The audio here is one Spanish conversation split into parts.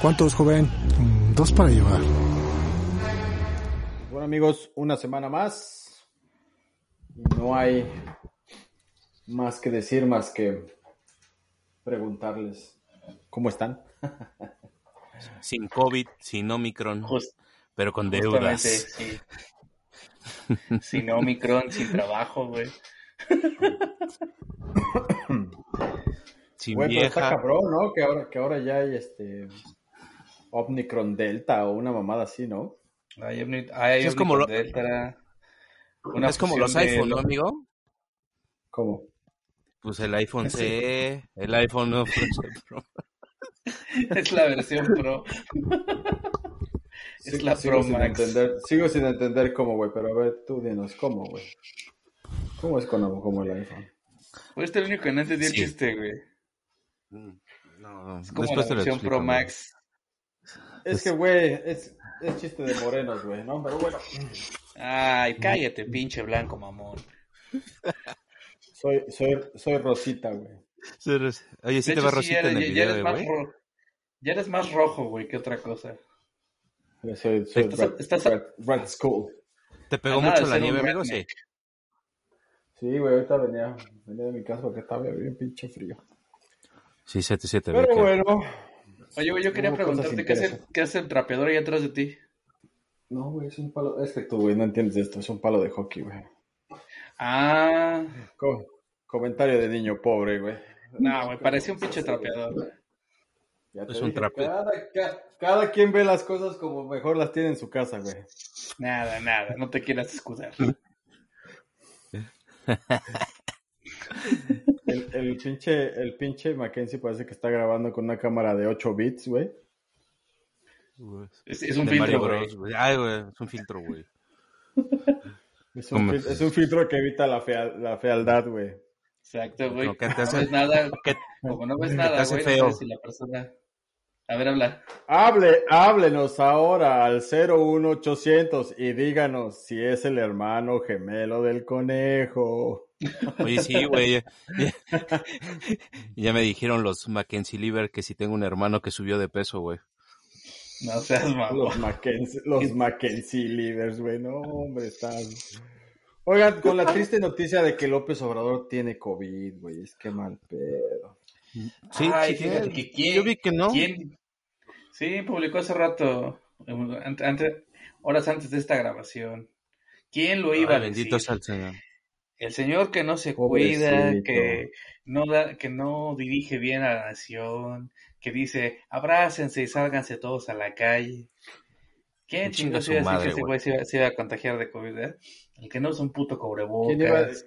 ¿Cuántos, joven? Dos para llevar. Bueno amigos, una semana más. No hay más que decir más que preguntarles cómo están. Sin COVID, sin Omicron, Just- pero con deudas. sí. Sin Omicron, sin trabajo, güey. Sin Güey, pero está vieja. cabrón, ¿no? Que ahora, que ahora ya hay este Omnicron Delta o una mamada así, ¿no? Hay Omni- hay Sí, es como Omicron lo- Delta, una es como los de iPhone, ¿no, amigo? ¿Cómo? Pues el iPhone Sí. C, el iPhone no, Pro. Es la versión Pro. Es la sigo Pro sin Max. entender, sigo sin entender cómo, güey, pero a ver, tú dinos cómo, güey. ¿Cómo es con como el iPhone? Pues este es el único que no entendí el Sí. chiste, güey. No, Es como después la versión explico, Pro. Max. Es que, güey, es, es chiste de morenos, güey, ¿no? Pero bueno, Ay, cállate, pinche blanco mamón. soy, soy, soy Rosita, güey. Oye, sí De te hecho, va sí, Rosita eres- en el ya, ya video, eres eh, más ro- ya eres más rojo, güey, que otra cosa. Estás- estás- School. ¿Te pegó nada mucho la nieve, amigo? Sí. Sí, güey, ahorita venía, venía de mi casa porque estaba bien pinche frío. Sí, se te, se te ve Pero que- bueno. Oye, güey, yo quería preguntarte, ¿qué hace, interesantes. ¿qué hace el trapeador ahí atrás de ti? No, güey, es un palo. Es que tú, güey, no entiendes esto. Es un palo de hockey, güey. Ah, Co- comentario de niño pobre, güey. no, güey, parecía un pinche trapeador. Ya te Es un trape. Cada, ca- cada quien ve las cosas como mejor las tiene en su casa, güey. Nada, nada, no te quieras escudar. El, el pinche, el pinche Mackenzie parece que está grabando con una cámara de 8 bits, güey. Es, es un de filtro. Bros, güey. Ay, güey, es un filtro, güey. Es un, ¿Cómo? fil- es un filtro que evita la, fea- la fealdad, güey. Exacto, güey. Como que te No ves nada, que- como no ves nada, hace güey, no sabes si la persona... A ver, habla. Hable, háblenos ahora al 01800 y díganos si es el hermano gemelo del conejo. Oye, sí, güey. Ya, ya me dijeron los Mackenzie Liver que si tengo un hermano que subió de peso, güey. No seas mamón. Los Mackenzie, los Mackenzie Livers, güey. No, hombre, estás. Oigan, con la triste noticia de que López Obrador tiene COVID, güey. Es que mal pedo. Sí, Ay, sí, fíjate sí. que quién... Yo vi que no. ¿Quién? Sí, publicó hace rato, antes, horas antes de esta grabación. ¿Quién lo iba Ay, a decir? bendito sea el Señor. El señor que no se Pobrecito. cuida, que no da, que no dirige bien a la nación, que dice abrácense y sálganse todos a la calle. ¿Quién chingados iba a decir que ese se iba, se iba a contagiar de COVID? eh? El que no es un puto ¿Quién iba a- cubrebocas.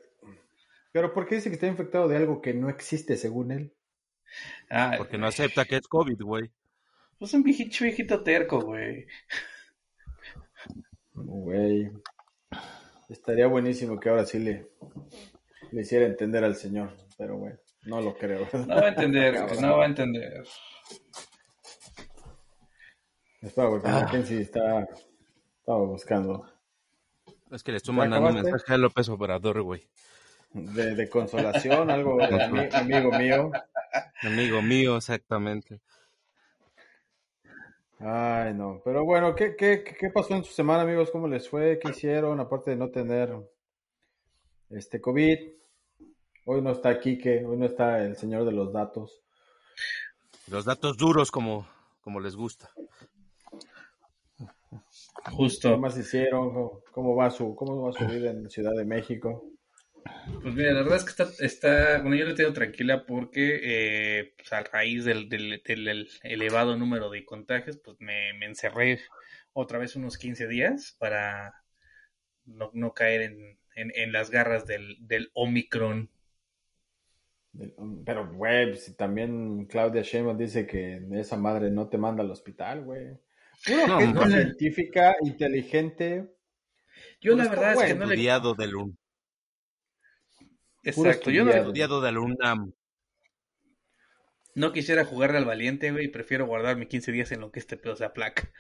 Pero ¿por qué dice que está infectado de algo que no existe según él? Ah, Porque no acepta que es COVID, güey. pues un viejito, viejito terco, güey. Güey. Estaría buenísimo que ahora sí le, le hiciera entender al señor. Pero, güey, no lo creo. No va a entender, güey, no va a entender. Espera, porque Ah. Mackenzie está, estaba buscando Es que le estoy ¿Ya mandando un mensaje a López Obrador, güey. de, de consolación, algo, ami- amigo mío. Amigo mío, exactamente. Ay, no. Pero bueno, ¿qué, qué, qué- qué pasó en su semana, amigos? ¿Cómo les fue? ¿Qué hicieron? Aparte de no tener este COVID. Hoy no está Quique, hoy no está el señor de los datos. Los datos duros como, como les gusta. ¿Qué Justo. más hicieron? ¿Cómo, cómo va su, cómo va su vida en Ciudad de México? Pues mira, la verdad es que está, está bueno, yo la tengo tranquila porque eh, pues a raíz del, del, del elevado número de contagios, pues me, me encerré otra vez unos 15 días para no, no caer en, en, en, las garras del, del Omicron. Pero, güey, si también Claudia Sheinbaum dice que esa madre no te manda al hospital, güey. Una no, científica, inteligente. Yo la verdad es que no le... del un... Exacto, yo no he estudiado del UNAM. No quisiera jugarle al valiente, güey, prefiero guardarme 15 días en lo que este pedo sea placa.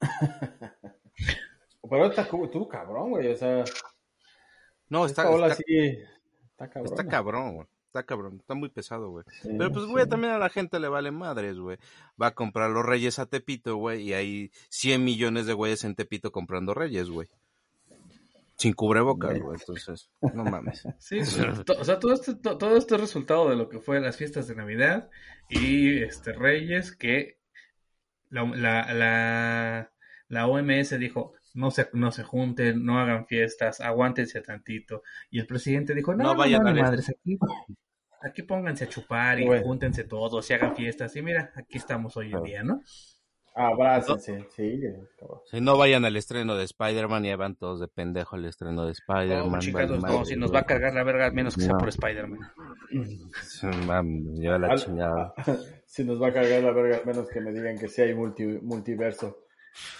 Pero está tú, cabrón, güey, o sea... No, está, está, sí, está cabrón. Está cabrón, güey. Está cabrón, está muy pesado, güey. Sí, Pero pues, güey, sí. también a la gente le vale madres, güey. Va a comprar los Reyes a Tepito, güey, y hay 100 millones de güeyes en Tepito comprando Reyes, güey. Sin cubrebocas, güey, entonces, no mames. Sí, o sea, todo este, todo este es resultado de lo que fue las fiestas de Navidad y este Reyes, que la, la, la, la OMS dijo, no se, no se junten, no hagan fiestas, aguántense tantito. Y el presidente dijo, no, no, no vayan no, a madres, aquí, aquí pónganse a chupar y bueno. júntense todos y hagan fiestas. Y mira, aquí estamos hoy en día, ¿no? Abrácense, sí. Si no vayan al estreno de Spider-Man y van todos de pendejo al estreno de Spider-Man. No, chicos, no, si nos va a cargar la verga, menos que sea por Spider-Man. Yo la chingada. Si nos va a cargar la verga, menos que me digan que sí hay multi, multiverso.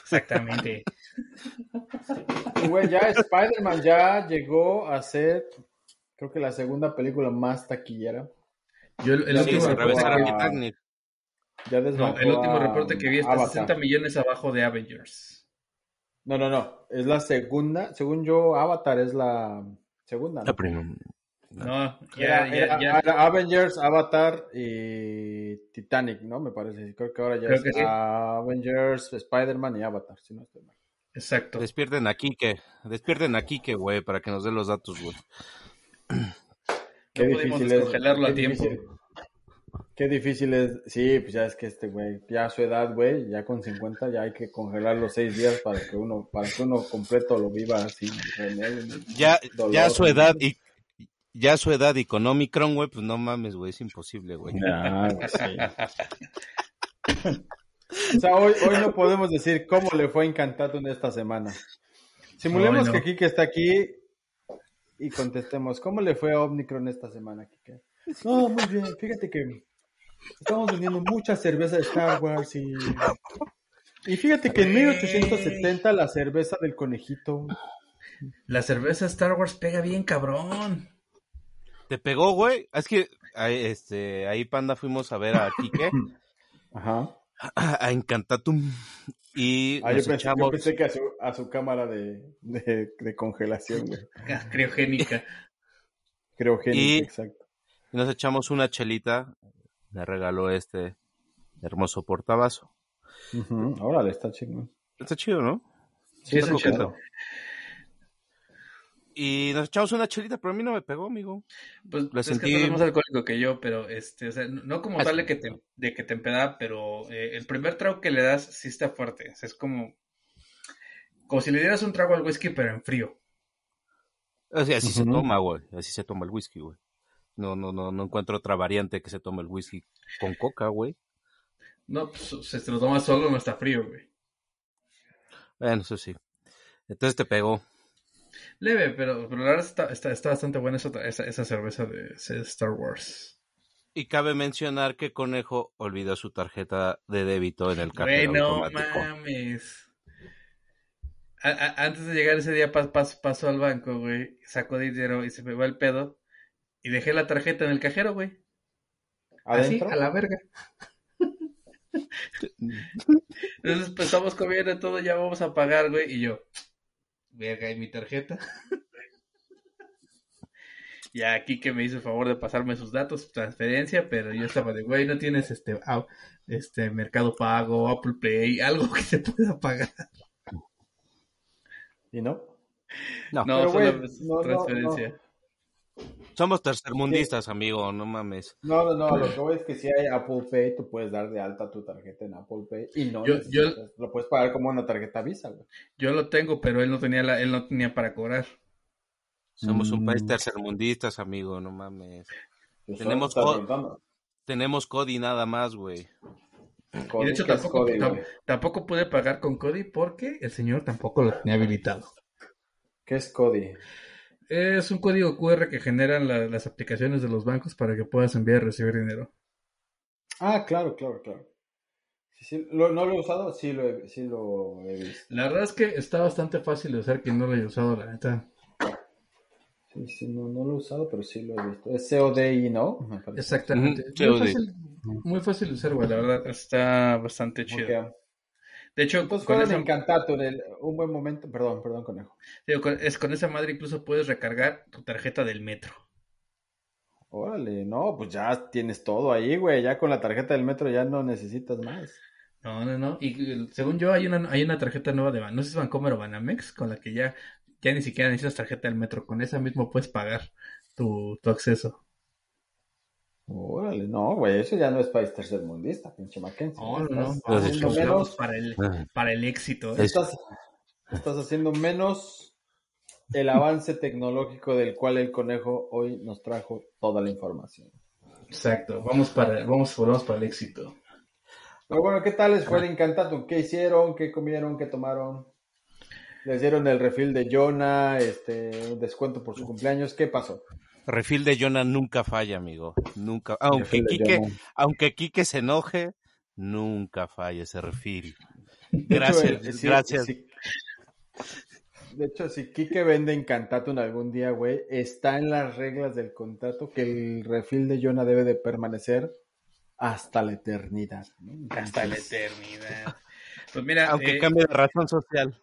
Exactamente. Güey, ya Spider-Man ya llegó a ser, creo que la segunda película más taquillera. Yo el, el sí, último reporte, a... ya no, el último reporte que vi está Avatar. 60 millones abajo de Avengers. No, no, no. Es la segunda. Según yo, Avatar es la segunda. ¿no? La primera. No, ya, era, ya, era, ya. Avengers, Avatar y Titanic, ¿no? Me parece. Creo que ahora ya Creo es sí. Avengers, Spider-Man y Avatar, si no estoy mal. Exacto. Despierten aquí que, despierten aquí que, güey, para que nos dé los datos, güey. Qué No pudimos difícil es. descongelarlo a qué tiempo. difícil- Qué difícil es. Sí, pues ya es que este güey, ya a su edad, güey, ya con 50, ya hay que congelar los seis días para que uno, para que uno completo lo viva ni Ya, dolor, ya a su edad y ya a su edad y con Omicron, güey, pues no mames, güey, es imposible, güey. Ya, sí. O sea, hoy, hoy no podemos decir cómo le fue a Encantato en esta semana. Simulemos no. que Kike está aquí y contestemos, ¿cómo le fue a Omnicron esta semana, Kike? No, muy bien, fíjate que estamos vendiendo mucha cerveza de Star Wars y... Y fíjate que en 1870 la cerveza del conejito... La cerveza Star Wars pega bien cabrón. ¿Te pegó, güey? Es que ahí, este, ahí, panda, fuimos a ver a Quique, Ajá. a Encantatum, y Ah, yo pensé, yo echamos... pensé que a su, a su cámara de, de, de congelación, güey. Criogénica. Criogénica, Y- exacto. y nos echamos una chelita, me regaló este hermoso portabazo. Ujú, Órale, está chingón. Está chido, ¿no? Sí, Está chido. Y nos echamos una chelita, pero a mí no me pegó, amigo. Pues La es sentí- que más alcohólico que yo, pero este, o sea, no como tal de que te, de que te empeda, pero eh, el primer trago que le das sí está fuerte. O sea, es como, como si le dieras un trago al whisky, pero en frío. O sea, así se toma, güey. Así se toma el whisky, güey. No, no, no, no encuentro otra variante que se tome el whisky con coca, güey. No, pues si te lo tomas solo no está frío, güey. Bueno, eso sí. Entonces te pegó. Leve, pero, pero la verdad está, está, está bastante buena esa, esa, esa cerveza de Star Wars. Y cabe mencionar que Conejo olvidó su tarjeta de débito en el Güey, cajero no automático. mames. A- a- antes de llegar ese día pas, pas- pasó al banco, güey, sacó dinero y se va el pedo. Y dejé la tarjeta en el cajero, güey. Así, ¿Adentro? a la verga. Entonces, pues estamos comiendo todo, ya vamos a pagar, güey. Y yo, verga, ¿y mi tarjeta? ya aquí que me hizo el favor de pasarme sus datos, transferencia, pero yo estaba de, güey, no tienes este, ah, este Mercado Pago, Apple Pay, algo que se pueda pagar. ¿Y no? No, No, pero, solo es no, no, transferencia. Somos tercermundistas, amigo, no mames. No, no, no, lo que voy es que si hay Apple Pay, tú puedes dar de alta tu tarjeta en Apple Pay y no Yo- lo puedes pagar como una tarjeta Visa, güey. Yo lo tengo, pero él no tenía la, él no tenía para cobrar. Somos un país Mm. tercermundistas, amigo, no mames. Pues, Tenemos co-. Tenemos Cody nada más, güey. Y de hecho ¿qué es tampoco, Cody, tampoco pude pagar con Cody porque el señor tampoco lo tenía habilitado. ¿Qué es Cody? Es un código QR que generan la- las aplicaciones de los bancos para que puedas enviar y recibir dinero. Ah, claro, claro, claro. Sí, sí, lo- ¿No lo he usado? Sí lo he, sí lo he visto. La verdad es que está bastante fácil de usar quien no lo haya usado, la neta. Sí, sí, no, no lo he usado, pero sí lo he visto. Es CODI, ¿no? Me parece. Exactamente. Ujú, Muy COD. fácil, muy fácil de usar, güey. La verdad está bastante chido. De hecho, Entonces con esa, Encantato en el, un buen momento. Perdón, perdón, conejo. digo, con, es, con esa madre incluso puedes recargar tu tarjeta del metro. Órale, no, pues ya tienes todo ahí, güey. Ya con la tarjeta del metro ya no necesitas más. No, no, no. Y según yo, hay una, hay una tarjeta nueva de Ban- no sé si es Bancomer o Banamex, con la que ya, ya ni siquiera necesitas tarjeta del metro. Con esa mismo puedes pagar tu, tu acceso. Órale, no, güey, eso ya no es país tercermundista, pinche Mackenzie. No, no, no. Estás Vamos, haciendo menos, para el, para el éxito. ¿eh? Es- estás, estás haciendo menos el avance tecnológico del cual el conejo hoy nos trajo toda la información. Exacto. Vamos para, vamos, vamos para el éxito. Pero bueno, ¿qué tal les fue el Encantatum? ¿Qué hicieron? ¿Qué comieron? ¿Qué tomaron? ¿Les dieron el refil de Jonah? Este, un descuento por su cumpleaños? ¿Qué pasó? Refil de Jonah nunca falla, amigo. Nunca. Aunque Quique, aunque Quique se enoje, nunca falla ese refil. De hecho, Gracias, eh, gracias. De hecho, si Kike vende Encantatum algún día, güey, está en las reglas del contrato que el refil de Jonah debe de permanecer hasta la eternidad. ¿no? Hasta la eternidad. Pues mira, Aunque eh, cambie de razón social.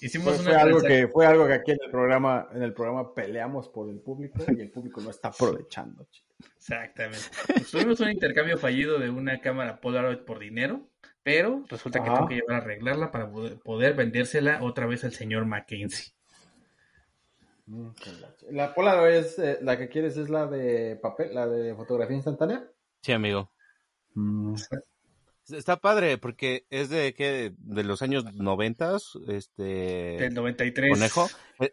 Hicimos Fue, una fue algo que fue algo que aquí en el programa en el programa peleamos por el público y el público no está aprovechando. chico. Exactamente. Pues tuvimos un intercambio fallido de una cámara Polaroid por dinero, pero resulta que Ajá. tengo que llevar a arreglarla para poder, vendérsela otra vez al señor Mackenzie. Mm, la Polaroid es eh, la que quieres es la de papel, la de fotografía instantánea. Sí, amigo. Está padre porque es de que de los años noventas, este Del 93. conejo. eh,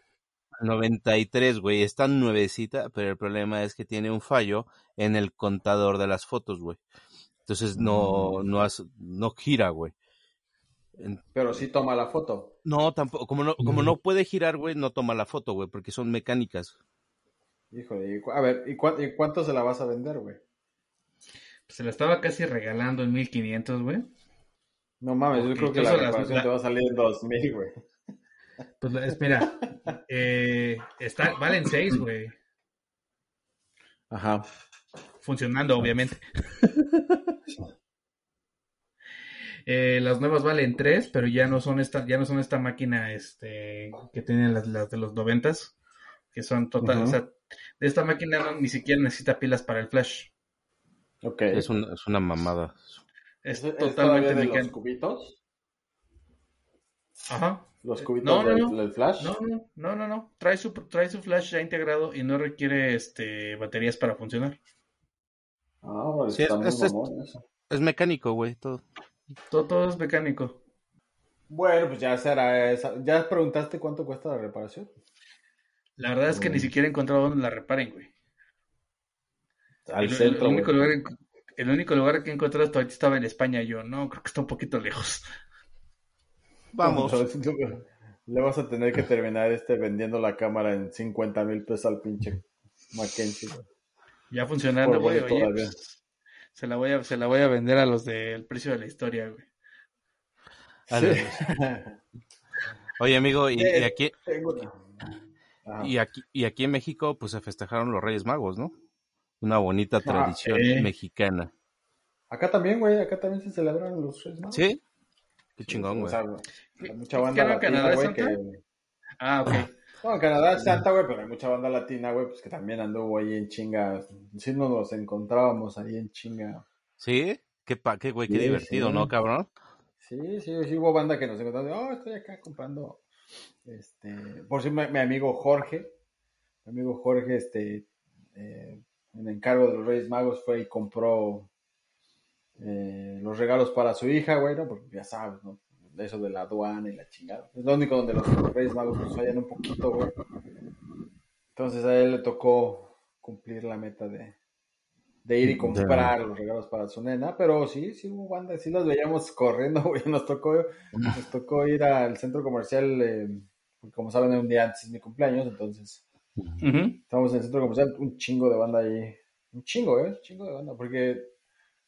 93, güey, está nuevecita, pero el problema es que tiene un fallo en el contador de las fotos, güey. Entonces no no has- no gira, güey. Pero sí toma la foto. No, tampoco, como no, como no puede girar, güey, no toma la foto, güey, porque son mecánicas. Híjole, y cu- a ver, ¿y, cuán- y cuánto se la vas a vender, güey? Se la estaba casi regalando en 1500, güey. No mames, yo creo que la reparación la- te va a salir en 2000, güey. Pues la- es, mira, eh, está, valen 6, güey. Ajá. Funcionando, obviamente. Eh, las nuevas valen 3, pero ya no son esta, ya no son esta máquina este, que tienen las, las de los noventas, que son total, Ujú. o sea, de esta máquina no, ni siquiera necesita pilas para el flash. Ok. Es, un- es una mamada. Es ¿Es- es totalmente de los mecánico. cubitos? Ajá. ¿Los Eh, cubitos no, no, del, no. del flash? No, no, no, no, no. Trae su, trae su flash ya integrado y no requiere este baterías para funcionar. Ah, pues Sí, está muy es- es- mamón eso. Es mecánico, güey, todo. Todo, todo es mecánico. Bueno, pues ya será esa. ¿Ya preguntaste cuánto cuesta la reparación? La verdad es que ni siquiera he encontrado dónde la reparen, güey. Al el, el- centro, el único lugar, el único lugar que he encontrado hasta ahorita estaba en España. Yo, no, creo que está un poquito lejos. Vamos. Le vas a tener que terminar este vendiendo la cámara en 50 mil pesos al pinche Mackenzie. Ya funcionando, Por güey. bonito Oye, todavía. pues, se la voy a, se la voy a vender a los del precio de la historia, güey. Sí. ver. Oye, amigo, y, Eh, y aquí, Tengo una- Ajá. y aquí, y aquí en México, pues se festejaron los Reyes Magos, ¿no? Una bonita tradición eh. mexicana. Acá también, güey, acá también se celebran los Reyes Magos. ¿Sí? Qué chingón, güey. hay mucha ¿Qué banda latina, Canadá, güey, que... Ah, ok. No, en Canadá es Santa, güey, pero hay mucha banda latina, güey, pues que también anduvo ahí en chinga. Sí nos los encontrábamos ahí en chinga. ¿Sí? Qué, pa, qué güey, qué Sí, divertido, sí. ¿no, cabrón? Sí, sí, sí hubo banda que nos encontramos. Oh, estoy acá comprando. Este, por si mi, mi amigo Jorge, mi amigo Jorge, este, eh, en encargo de los Reyes Magos fue y compró eh, los regalos para su hija, güey, ¿no? Porque ya sabes, ¿no? Eso de la aduana y la chingada. Es lo único donde los Reyes Magos nos fallan un poquito, güey. Entonces a él le tocó cumplir la meta de, de ir y comprar los regalos para su nena, pero sí, sí hubo bandas, sí los veíamos corriendo, güey, nos tocó, nos tocó ir al centro comercial, eh, como saben, un día antes de mi cumpleaños, entonces estábamos en el centro comercial, un chingo de banda ahí, un chingo, ¿eh? Un chingo de banda, porque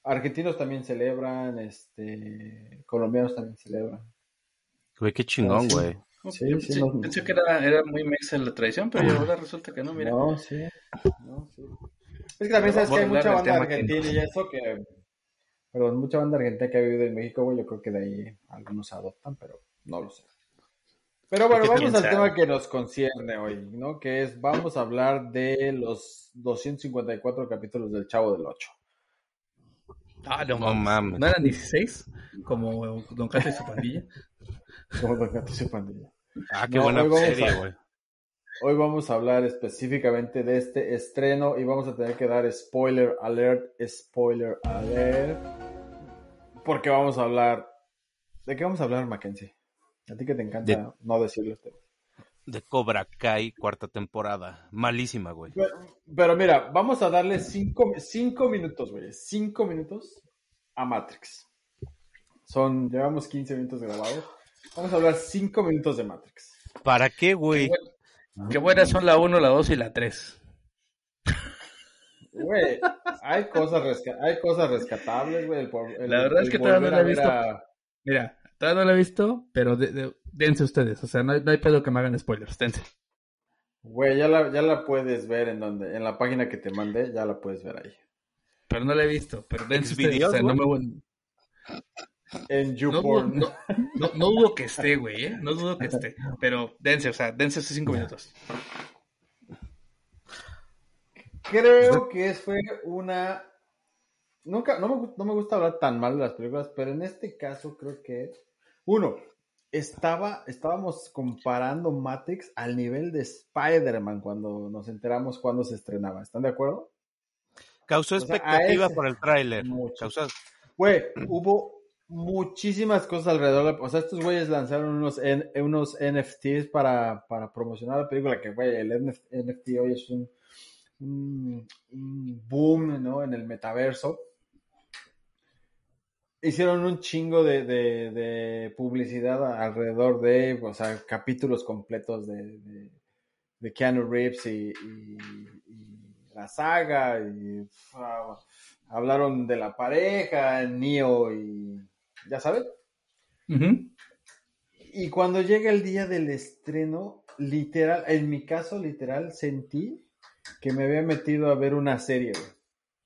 argentinos también celebran, este, colombianos también celebran. Güey, qué chingón, güey. Sí, sí, pensé, que era, era muy mexa la tradición, pero ahora resulta que no, mira. No, sí, no, sí. Es que también sabes que hay mucha banda argentina y eso que. Perdón, mucha banda argentina que ha vivido en México, güey. Yo creo que de ahí algunos adoptan, pero no lo sé. Pero bueno, vamos al tema que nos concierne hoy, ¿no? Que es, vamos a hablar de los 254 capítulos del Chavo del Ocho. Ah, no, mames. ¿No eran 16? Como Don Cato y su pandilla. Como Don Cato y su pandilla. Ah, qué buena serie, güey. Hoy vamos a hablar específicamente de este estreno y vamos a tener que dar spoiler alert, spoiler alert, porque vamos a hablar... ¿De qué vamos a hablar, Mackenzie? A ti que te encanta no decirlo este. De Cobra Kai, cuarta temporada. Malísima, güey. Pero, mira, vamos a darle cinco, cinco minutos, güey. Cinco minutos a Matrix. Son, llevamos 15 minutos grabados. Vamos a hablar cinco minutos de Matrix. ¿Para qué, güey? Qué buenas son la 1, la 2 y la 3. Güey, hay cosas, hay cosas rescatables, güey. la verdad es que todavía no la he visto. Mira, todavía no la he visto, pero dense ustedes. O sea, no hay, no hay, pedo que me hagan spoilers, dense. Güey, ya la, ya la puedes ver en donde, en la página que te mandé, ya la puedes ver ahí. Pero no la he visto, pero dense ustedes. o sea, no me... En YouPorn. No, no, no, dudo que esté, güey, ¿eh? No dudo que esté. Pero dense, o sea, dense esos cinco minutos. Creo que fue una. Nunca, no me, no me gusta hablar tan mal de las películas, pero en este caso creo que. Uno, estaba, estábamos comparando Matrix al nivel de Spider-Man cuando nos enteramos cuando se estrenaba. ¿Están de acuerdo? Causó expectativa por el tráiler. Güey, hubo muchísimas cosas alrededor. O sea, estos güeyes lanzaron unos, unos NFTs para, para, promocionar la película, que güey, el NFT hoy es un, un, boom, ¿no? En el metaverso. Hicieron un chingo de, de, publicidad alrededor de, o sea, capítulos completos de, de, Keanu Reeves y, la saga, y hablaron de la pareja, Neo y ya saben. Y cuando llega el día del estreno, literal, en mi caso, literal, sentí que me había metido a ver una serie, güey.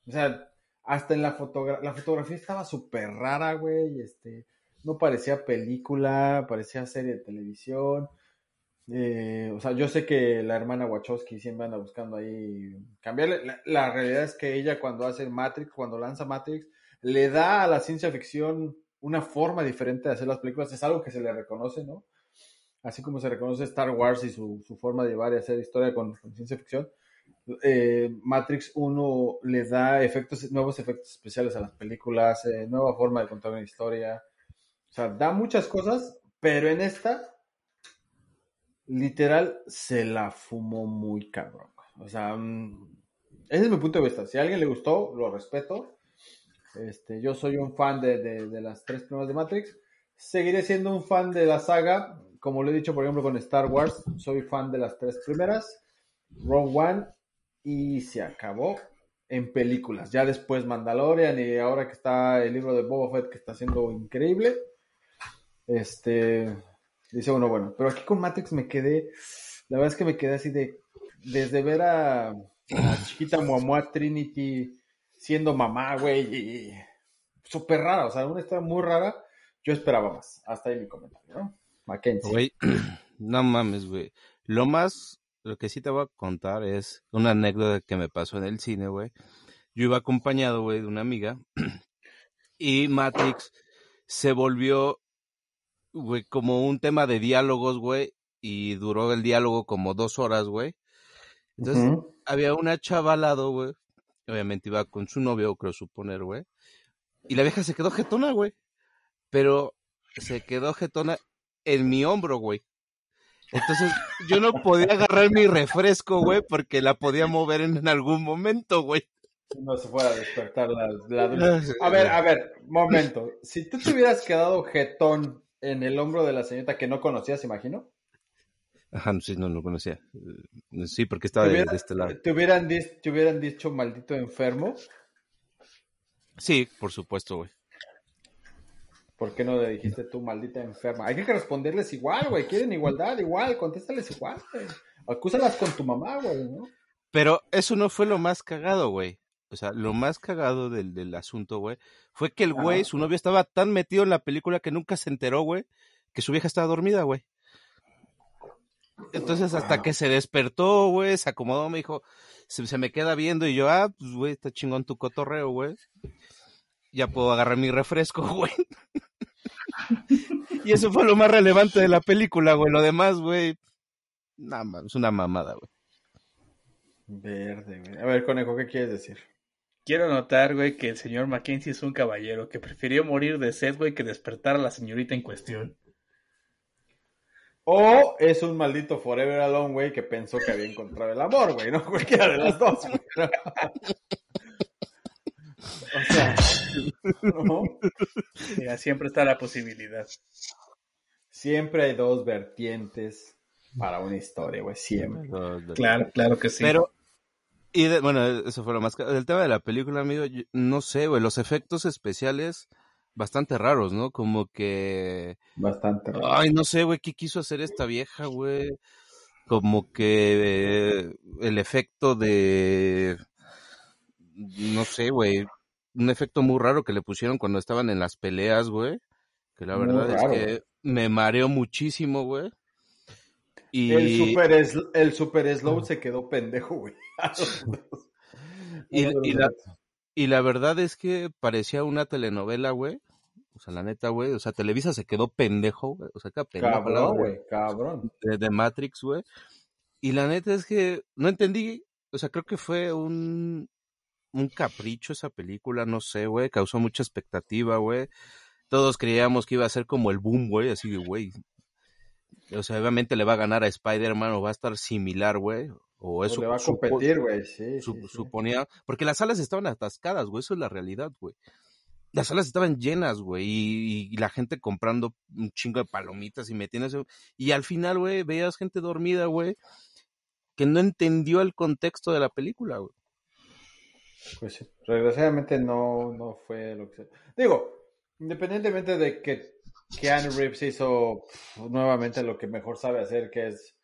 O sea, hasta en la fotografía, la fotografía estaba súper rara, güey, este, no parecía película, parecía serie de televisión. Eh, o sea, yo sé que la hermana Wachowski siempre anda buscando ahí cambiarle. La, la, realidad es que ella cuando hace Matrix, cuando lanza Matrix, le da a la ciencia ficción una forma diferente de hacer las películas, es algo que se le reconoce, ¿no? Así como se reconoce Star Wars y su, forma de llevar y hacer historia con, ciencia ficción, eh, Matrix 1 le da efectos, nuevos efectos especiales a las películas, eh, nueva forma de contar una historia, o sea, da muchas cosas, pero en esta, literal, se la fumó muy cabrón. O sea, mm, ese es mi punto de vista. Si a alguien le gustó, lo respeto. Este, yo soy un fan de, las tres primeras de Matrix. Seguiré siendo un fan de la saga. Como lo he dicho, por ejemplo, con Star Wars. Soy fan de las tres primeras. Rogue One. Y se acabó en películas. Ya después Mandalorian y ahora que está el libro de Boba Fett que está siendo increíble. Este, dice uno, bueno, pero aquí con Matrix me quedé, la verdad es que me quedé así de, desde ver a, chiquita Muamua Trinity siendo mamá, güey, y súper rara, o sea, una historia muy rara. Yo esperaba más. Hasta ahí mi comentario, ¿no? Mackenzie. Güey, no mames, güey. Lo más, lo que sí te voy a contar es una anécdota que me pasó en el cine, güey. Yo iba acompañado, güey, de una amiga y Matrix se volvió, güey, como un tema de diálogos, güey, y duró el diálogo como dos horas, güey. Entonces, había una chavalado, güey, Obviamente iba con su novio, creo suponer, güey. Y la vieja se quedó jetona, güey. Pero se quedó jetona en mi hombro, güey. Entonces, yo no podía agarrar mi refresco, güey, porque la podía mover en algún momento, güey. No se fuera a despertar la, la dulce. A ver, a ver, momento. Si tú te hubieras quedado jetón en el hombro de la señorita que no conocías, imagino. Ajá, sí, no lo conocía. Sí, porque estaba de, de este lado. ¿te hubieran, ¿Te hubieran dicho maldito enfermo? Sí, por supuesto, güey. ¿Por qué no le dijiste tú, maldita enferma? Hay que responderles igual, güey. Quieren igualdad, igual. Contéstales igual, güey. Acúsalas con tu mamá, güey, ¿no? Pero eso no fue lo más cagado, güey. O sea, lo más cagado del, del asunto, güey, fue que el güey, su novio estaba tan metido en la película que nunca se enteró, güey, que su vieja estaba dormida, güey. Entonces, hasta que se despertó, güey, se acomodó, me dijo, se, se me queda viendo y yo, ah, pues, güey, está chingón tu cotorreo, güey. Ya puedo agarrar mi refresco, güey. y eso fue lo más relevante de la película, güey. Lo demás, güey, nada más, es una mamada, güey. Verde, güey. A ver, conejo, ¿qué quieres decir? Quiero notar, güey, que el señor Mackenzie es un caballero que prefirió morir de sed, güey, que despertar a la señorita en cuestión. O es un maldito Forever Alone, güey, que pensó que había encontrado el amor, güey, ¿no? Cualquiera de las dos, güey. O sea, ¿no? Mira, siempre está la posibilidad. Siempre hay dos vertientes para una historia, güey, siempre. Claro, claro que sí. Pero, y de- bueno, eso fue lo más... El tema de la película, amigo, yo- no sé, güey, los efectos especiales bastante raros, ¿no? Como que... Bastante. raro. Ay, no sé, güey, ¿qué quiso hacer esta vieja, güey? Como que eh, el efecto de... No sé, güey. Un efecto muy raro que le pusieron cuando estaban en las peleas, güey. Que la verdad raro, es que me mareó muchísimo, güey. Y... El super, es- el super slow se quedó pendejo, güey. Y- la-. Y la verdad es que parecía una telenovela, güey. O sea, la neta, güey. O sea, Televisa se quedó pendejo, güey. O sea, queda pendejo Cabrón, güey, cabrón. de, de Matrix, güey. Y la neta es que no entendí. O sea, creo que fue un, un capricho esa película, no sé, güey. Causó mucha expectativa, güey. Todos creíamos que iba a ser como el boom, güey. Así de, güey. O sea, obviamente le va a ganar a Spider-Man o va a estar similar, güey. O O eso le va a competir, güey, sí, su- sí, sí. suponía, porque las salas estaban atascadas, güey, eso es la realidad, güey. Las salas estaban llenas, güey, y, y la gente comprando un chingo de palomitas y metiéndose, y al final, güey, veías gente dormida, güey, que no entendió el contexto de la película, güey. Pues sí, desgraciadamente no, no fue lo que se... Digo, independientemente de que Keanu Reeves hizo nuevamente lo que mejor sabe hacer, que es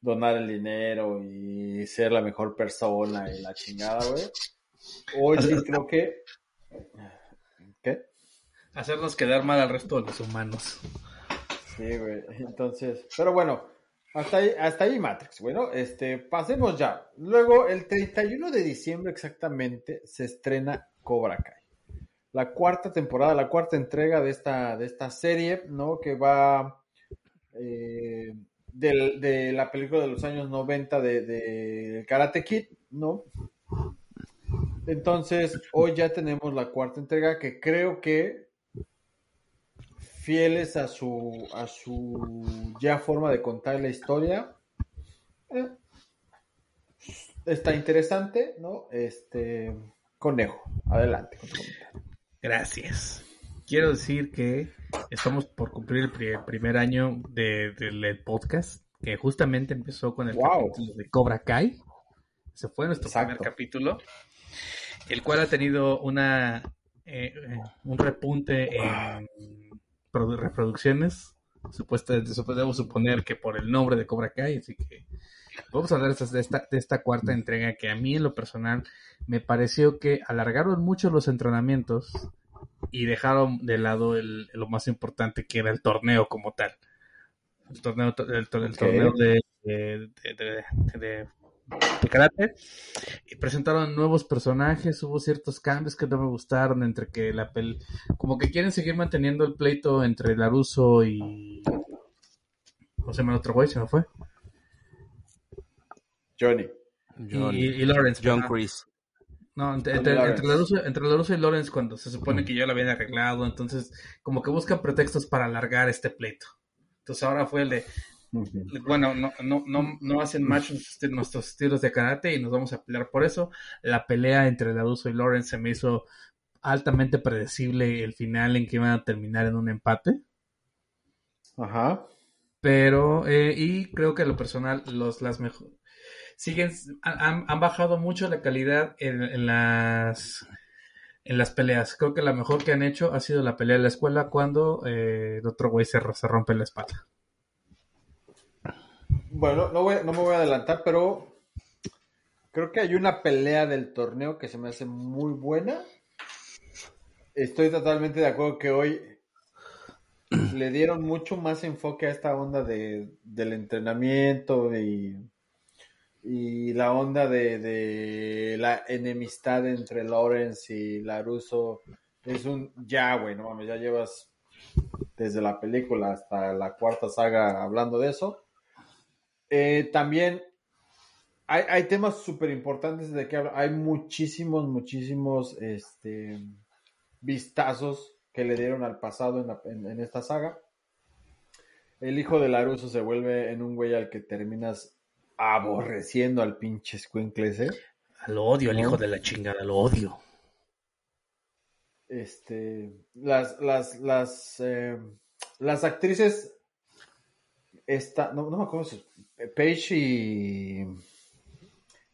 donar el dinero y ser la mejor persona y la chingada, güey. Hoy sí creo que... ¿Qué? Hacernos quedar mal al resto de los humanos. Sí, güey. Entonces, pero bueno, hasta ahí, hasta ahí Matrix, bueno, este, pasemos ya. Luego, el 31 de diciembre exactamente, se estrena Cobra Kai. La cuarta temporada, la cuarta entrega de esta, de esta serie, ¿no? Que va eh, del- de la película de los años 90 de, de Karate Kid, ¿no? Entonces, hoy ya tenemos la cuarta entrega que creo que fieles a su a su ya forma de contar la historia eh, está interesante no este conejo adelante con tu. Gracias. Quiero decir que estamos por cumplir el pri- primer año de- del del podcast, que justamente empezó con el Wow. capítulo de Cobra Kai. Se fue nuestro Exacto. primer capítulo, el cual ha tenido una eh, eh, un repunte en reproducciones. Supuestamente debemos suponer que por el nombre de Cobra Kai, así que vamos a hablar de esta, de esta, cuarta entrega que a mí en lo personal me pareció que alargaron mucho los entrenamientos y dejaron de lado el, lo más importante que era el torneo como tal. El torneo, el, torneo de, de, de- de- karate. Y presentaron nuevos personajes, hubo ciertos cambios que no me gustaron entre que la pel... Como que quieren seguir manteniendo el pleito entre Laruso y... ¿Cómo se el otro güey? Se me fue. Johnny John, y, y Lawrence. John. Chris. No, entre, entre, Lawrence. entre Laruso, entre Laruso y Lawrence cuando se supone que ya lo habían arreglado, entonces como que buscan pretextos para alargar este pleito. Entonces ahora fue el de, bueno, no, no, no, no hacen match nuestros estilos de karate y nos vamos a pelear por eso. La pelea entre Laruso y Lawrence se me hizo altamente predecible el final en que iban a terminar en un empate. Ajá. Pero, eh, y creo que lo personal, los, las mejor, siguen, han, han, bajado mucho la calidad en, en, las, en las peleas. Creo que la mejor que han hecho ha sido la pelea de la escuela cuando eh, el otro güey se, se rompe la espalda. Bueno, no, voy, no me voy a adelantar, pero creo que hay una pelea del torneo que se me hace muy buena. Estoy totalmente de acuerdo que hoy le dieron mucho más enfoque a esta onda de, del entrenamiento y, y la onda de, la enemistad entre Lawrence y Laruso. Es un ya, güey, no mames, ya llevas desde la película hasta la cuarta saga hablando de eso. Eh, también hay, hay temas súper importantes de que habla. Hay muchísimos, muchísimos este, vistazos que le dieron al pasado en, la, en, en, esta saga. El hijo de Laruso se vuelve en un güey al que terminas aborreciendo al pinche Squinkle ese. Lo odio, ¿no? el hijo de la chingada, lo odio. Este, las, las, las, eh, las actrices, esta, no, no me acuerdo si Paige y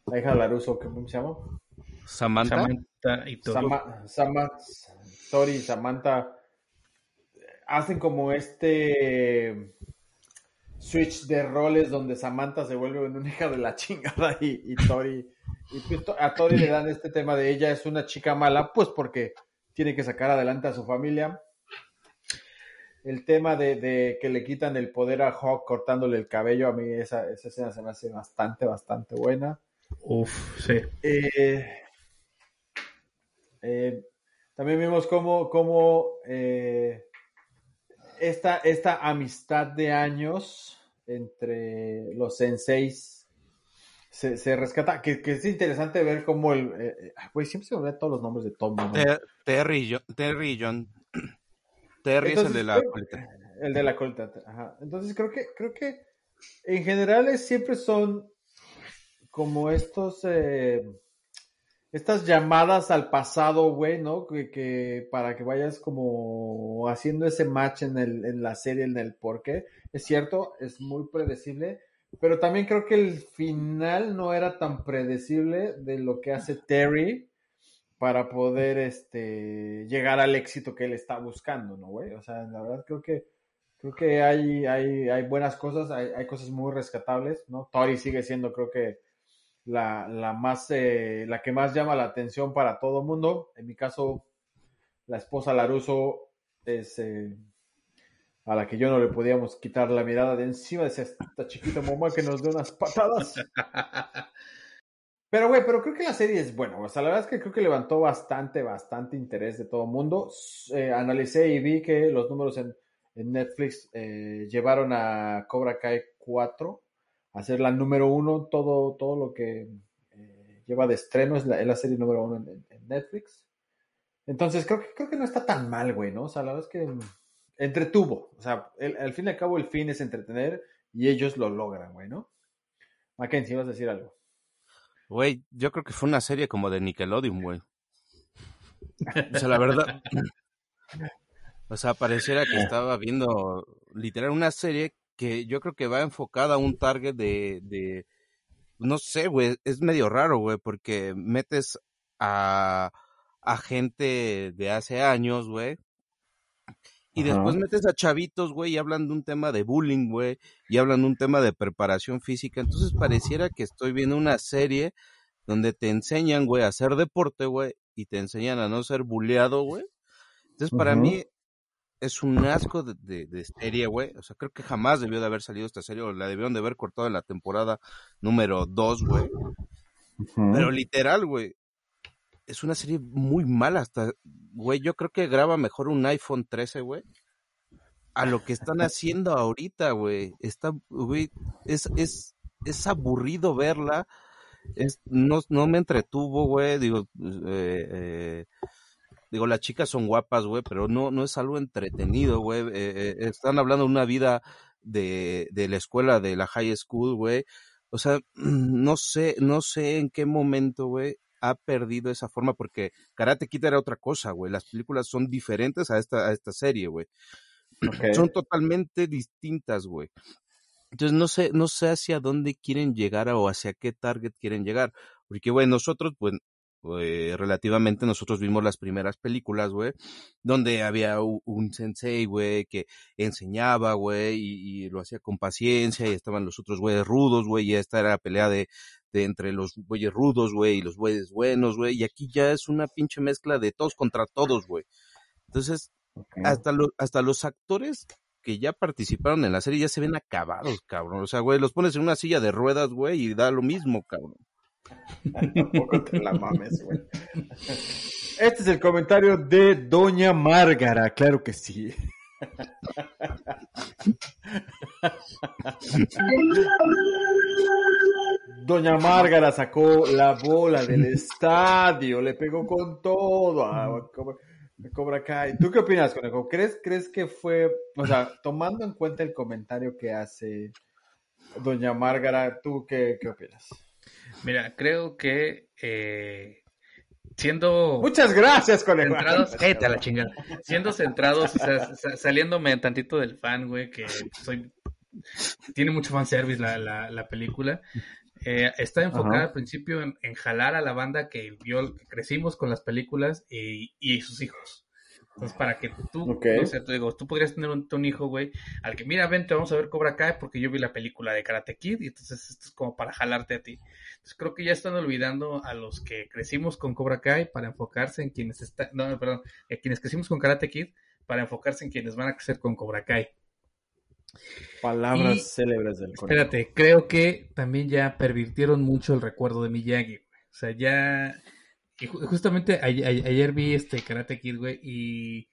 la hija de Laruso, ¿cómo se llama? Samantha. Samantha y Tori. Sama, Sama, Tori Samantha hacen como este switch de roles donde Samantha se vuelve una hija de la chingada y, y Tori y pues a Tori le dan este tema de ella es una chica mala, pues porque tiene que sacar adelante a su familia. El tema de, de que le quitan el poder a Hawk cortándole el cabello, a mí esa, esa escena se me hace bastante, bastante buena. Uf, sí. Eh, eh, también vimos cómo, cómo eh, esta, esta amistad de años entre los senseis se, se rescata, que, que, es interesante ver cómo el... Eh, güey, siempre se me olvidan todos los nombres de Tom. ¿no? Ter, Terry, John, Terry John. Terry Entonces, es el de la colita. El de la colita, ajá. Entonces creo que, creo que en general siempre son como estos... Eh, estas llamadas al pasado, güey, ¿no? Que, que, para que vayas como haciendo ese match en, el, en la serie, en el porqué. Es cierto, es muy predecible, pero también creo que el final no era tan predecible de lo que hace Terry para poder este llegar al éxito que él está buscando, ¿no, güey? O sea, la verdad creo que creo que hay, hay, hay buenas cosas, hay, hay cosas muy rescatables, ¿no? Tori sigue siendo, creo que la, la más, eh, la que más llama la atención para todo mundo. En mi caso, la esposa Laruso es eh, a la que yo no le podíamos quitar la mirada de encima de esta chiquita mamá que nos dio unas patadas. Pero, güey, pero creo que la serie es buena. O sea, la verdad es que creo que levantó bastante, bastante interés de todo el mundo. Eh, analicé y vi que los números en, Netflix eh, llevaron a Cobra Kai 4 a ser la número uno. Todo, todo lo que eh, lleva de estreno es la, la, serie número uno en, Netflix. Entonces, creo que, creo que no está tan mal, güey, ¿no? O sea, la verdad es que entretuvo. O sea, al fin y al cabo, el fin es entretener y ellos lo logran, güey, ¿no? Mackenzie, vas a decir algo. Güey, yo creo que fue una serie como de Nickelodeon, güey. O sea, la verdad. O sea, pareciera que estaba viendo literal una serie que yo creo que va enfocada a un target de, de no sé, güey, es medio raro, güey, porque metes a, a gente de hace años, güey, y Ajá. después metes a chavitos, güey, y hablan de un tema de bullying, güey, y hablan de un tema de preparación física. Entonces pareciera que estoy viendo una serie donde te enseñan, güey, a hacer deporte, güey, y te enseñan a no ser bulleado, güey. Entonces para Ajá. mí es un asco de, de, de serie, güey. O sea, creo que jamás debió de haber salido esta serie, o la debieron de haber cortado en la temporada número 2, güey. Pero literal, güey, es una serie muy mala hasta, güey, yo creo que graba mejor un iPhone 13, güey. A lo que están haciendo ahorita, güey. Está, güey, es, es, es aburrido verla. Es, no, no me entretuvo, güey. Digo, eh, eh, digo, las chicas son guapas, güey, pero no, no es algo entretenido, güey. Eh, están hablando de una vida de, de la escuela, de la high school, güey. O sea, no sé, no sé en qué momento, güey, ha perdido esa forma porque Karate Kid era otra cosa, güey. Las películas son diferentes a esta, a esta serie, güey. Son totalmente distintas, güey. Entonces no sé, no sé hacia dónde quieren llegar o hacia qué target quieren llegar. Porque, güey, nosotros, pues, eh, relativamente nosotros vimos las primeras películas, güey, donde había un, sensei, güey, que enseñaba, güey, y, lo hacía con paciencia, y estaban los otros güeyes rudos, güey, y esta era la pelea de, de entre los güeyes rudos, güey, y los güeyes buenos, güey, y aquí ya es una pinche mezcla de todos contra todos, güey. Entonces, hasta, los hasta los actores que ya participaron en la serie ya se ven acabados, cabrón. O sea, güey, los pones en una silla de ruedas, güey, y da lo mismo, cabrón. Tampoco te la mames, güey. Este es el comentario de Doña Márgara, claro que sí. Doña Márgara sacó la bola del estadio, le pegó con todo a Cobra Kai. ¿Tú qué opinas, Conejo? ¿Crees, ¿Crees que fue, o sea, tomando en cuenta el comentario que hace Doña Márgara, ¿tú qué, qué opinas? Mira, creo que eh, siendo... Muchas gracias, colega. Centrados, a la chingada. Siendo centrados, o sea, saliéndome tantito del fan, güey, que soy... Tiene mucho fanservice la, la, la película. Eh, está enfocada al principio en, jalar a la banda que vio, que crecimos con las películas y, y sus hijos. Entonces, para que tú, o sea, tú, digo, tú podrías tener un, hijo, güey, al que, mira, vente, vamos a ver Cobra Kai porque yo vi la película de Karate Kid y entonces esto es como para jalarte a ti. Entonces, creo que ya están olvidando a los que crecimos con Cobra Kai para enfocarse en quienes están, no, perdón, a quienes crecimos con Karate Kid para enfocarse en quienes van a crecer con Cobra Kai. Palabras célebres del corazón. Espérate, creo que también ya pervirtieron mucho el recuerdo de Miyagi. O sea, ya justamente ayer, vi este Karate Kid, güey, y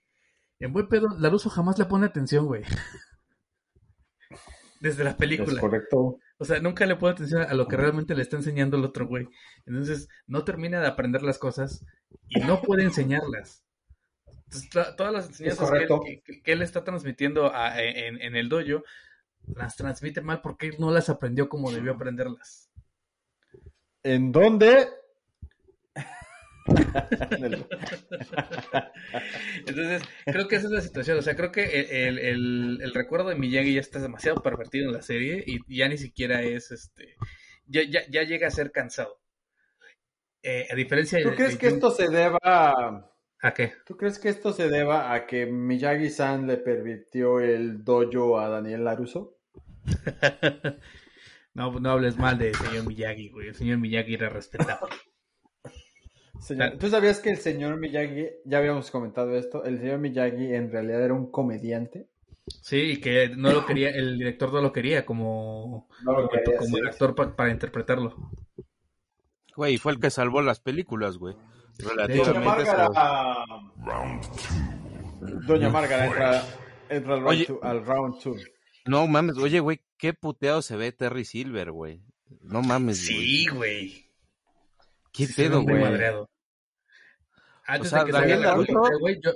en buen pedo, Laruso jamás le pone atención, güey. Desde la película. correcto. O sea, nunca le pone atención a lo que realmente le está enseñando el otro, güey. Entonces, no termina de aprender las cosas y no puede enseñarlas. Entonces, todas las enseñanzas que él, está transmitiendo en, en el dojo, las transmite mal porque él no las aprendió como debió aprenderlas. ¿En dónde? Entonces, creo que esa es la situación. O sea, creo que el, recuerdo de Miyagi ya está demasiado pervertido en la serie y ya ni siquiera es este. Ya, ya, llega a ser cansado. Eh, a diferencia ¿Tú crees que esto se deba a qué? ¿Tú crees que esto se deba a que Miyagi-san le permitió el dojo a Daniel Laruso? no, no hables mal de señor Miyagi, güey. El señor Miyagi era respetado. ¿Tú sabías que el señor Miyagi, ya habíamos comentado esto, el señor Miyagi en realidad era un comediante? Sí, que no lo quería, el director no lo quería como, como, actor para interpretarlo. Güey, fue el que salvó las películas, güey. Doña Márgara, Doña Márgara entra, entra al, round two, No mames, oye, güey, qué puteado se ve Terry Silver, güey. No mames, Sí, güey. ¿Qué pedo, güey? Antes de que Daniel Laruso, güey, yo,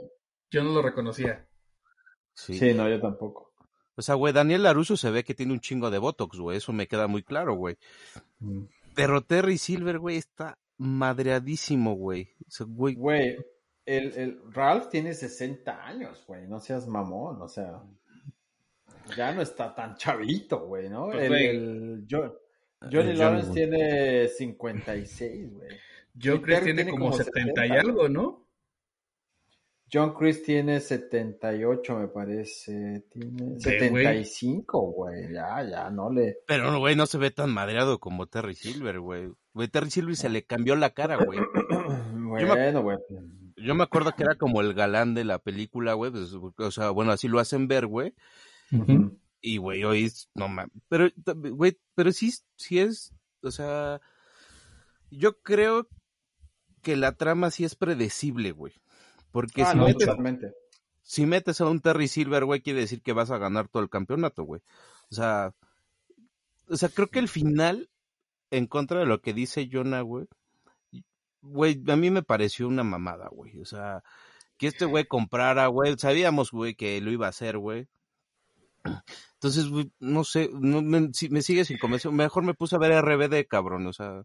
yo, no lo reconocía. Sí. no, yo tampoco. O sea, güey, Daniel Laruso se ve que tiene un chingo de Botox, güey. Eso me queda muy claro, güey. Mm. Pero Terry Silver, güey, está madreadísimo, güey. güey. Güey, el, el Ralph tiene 60 años, güey. No seas mamón, o sea. Ya no está tan chavito, güey, ¿no? Pues, el, el Johnny Lawrence tiene 56, güey. John Chris tiene, como 70 y algo, ¿no? John Chris tiene 78, me parece. Tiene 75, güey. Ya, ya, no le. Pero, güey, no se ve tan madreado como Terry Silver, güey. Güey, Terry Silver se le cambió la cara, güey. bueno, güey. Yo me acuerdo que era como el galán de la película, güey. Pues, o sea, bueno, así lo hacen ver, güey. Y, güey, hoy no mames. Pero, güey, pero sí, sí es. O sea, yo creo que la trama sí es predecible, güey. Porque ah, si, metes, a un Terry Silver, güey, quiere decir que vas a ganar todo el campeonato, güey. O sea, o sea, creo que el final, en contra de lo que dice Jonah, güey, güey, a mí me pareció una mamada, güey. O sea, que este güey comprara, güey, sabíamos, güey, que lo iba a hacer, güey. Entonces, güey, no sé, no, me, si- me sigue sin convencer. Mejor me puse a ver RBD, cabrón, o sea.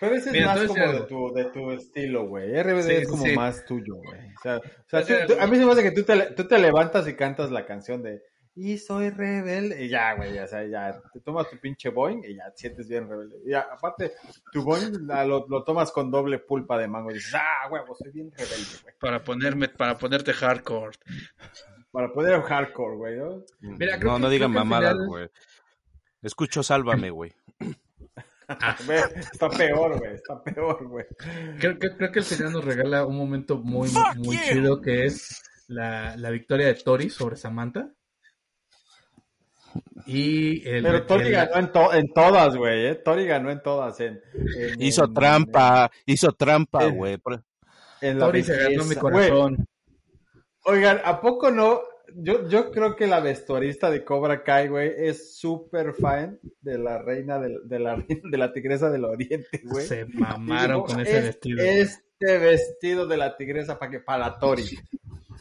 Pero ese es Mira, más como de tu, de tu estilo, güey. RBD Sí, es como sí. más tuyo, güey. O sea, o sea, Ese tú- era- tú- a mí se me hace que tú te, tú te levantas y cantas la canción de Y soy rebelde. Y ya, güey, o sea, ya te tomas tu pinche Boeing y ya te sientes bien rebelde. Y ya, aparte, tu Boeing la- lo, lo tomas con doble pulpa de mango y dices, ah, huevo, soy bien rebelde, güey. Para ponerme, para ponerte hardcore. Para poder hardcore, güey, ¿no? Mira, creo no, que- no digan mamadas, final- güey. Escucho Sálvame, güey. Está peor, güey, está peor, güey. Creo, que- creo que el final nos regala un momento muy, muy you. chido que es la, la victoria de Tori sobre Samantha. Y el, Pero Tori el- ganó en, to- en todas, güey, ¿eh? Tori ganó en todas. En, en- Hizo en- trampa, hizo trampa, güey. Por- En, la Tori se ganó mi corazón. Oigan, ¿a poco no? Yo, yo creo que la vestuarista de Cobra Kai, güey, es súper fan de la reina del- de, la, de la tigresa del oriente, güey. Se mamaron con ese "Es- vestido. Este vestido de la tigresa para que para la Tori.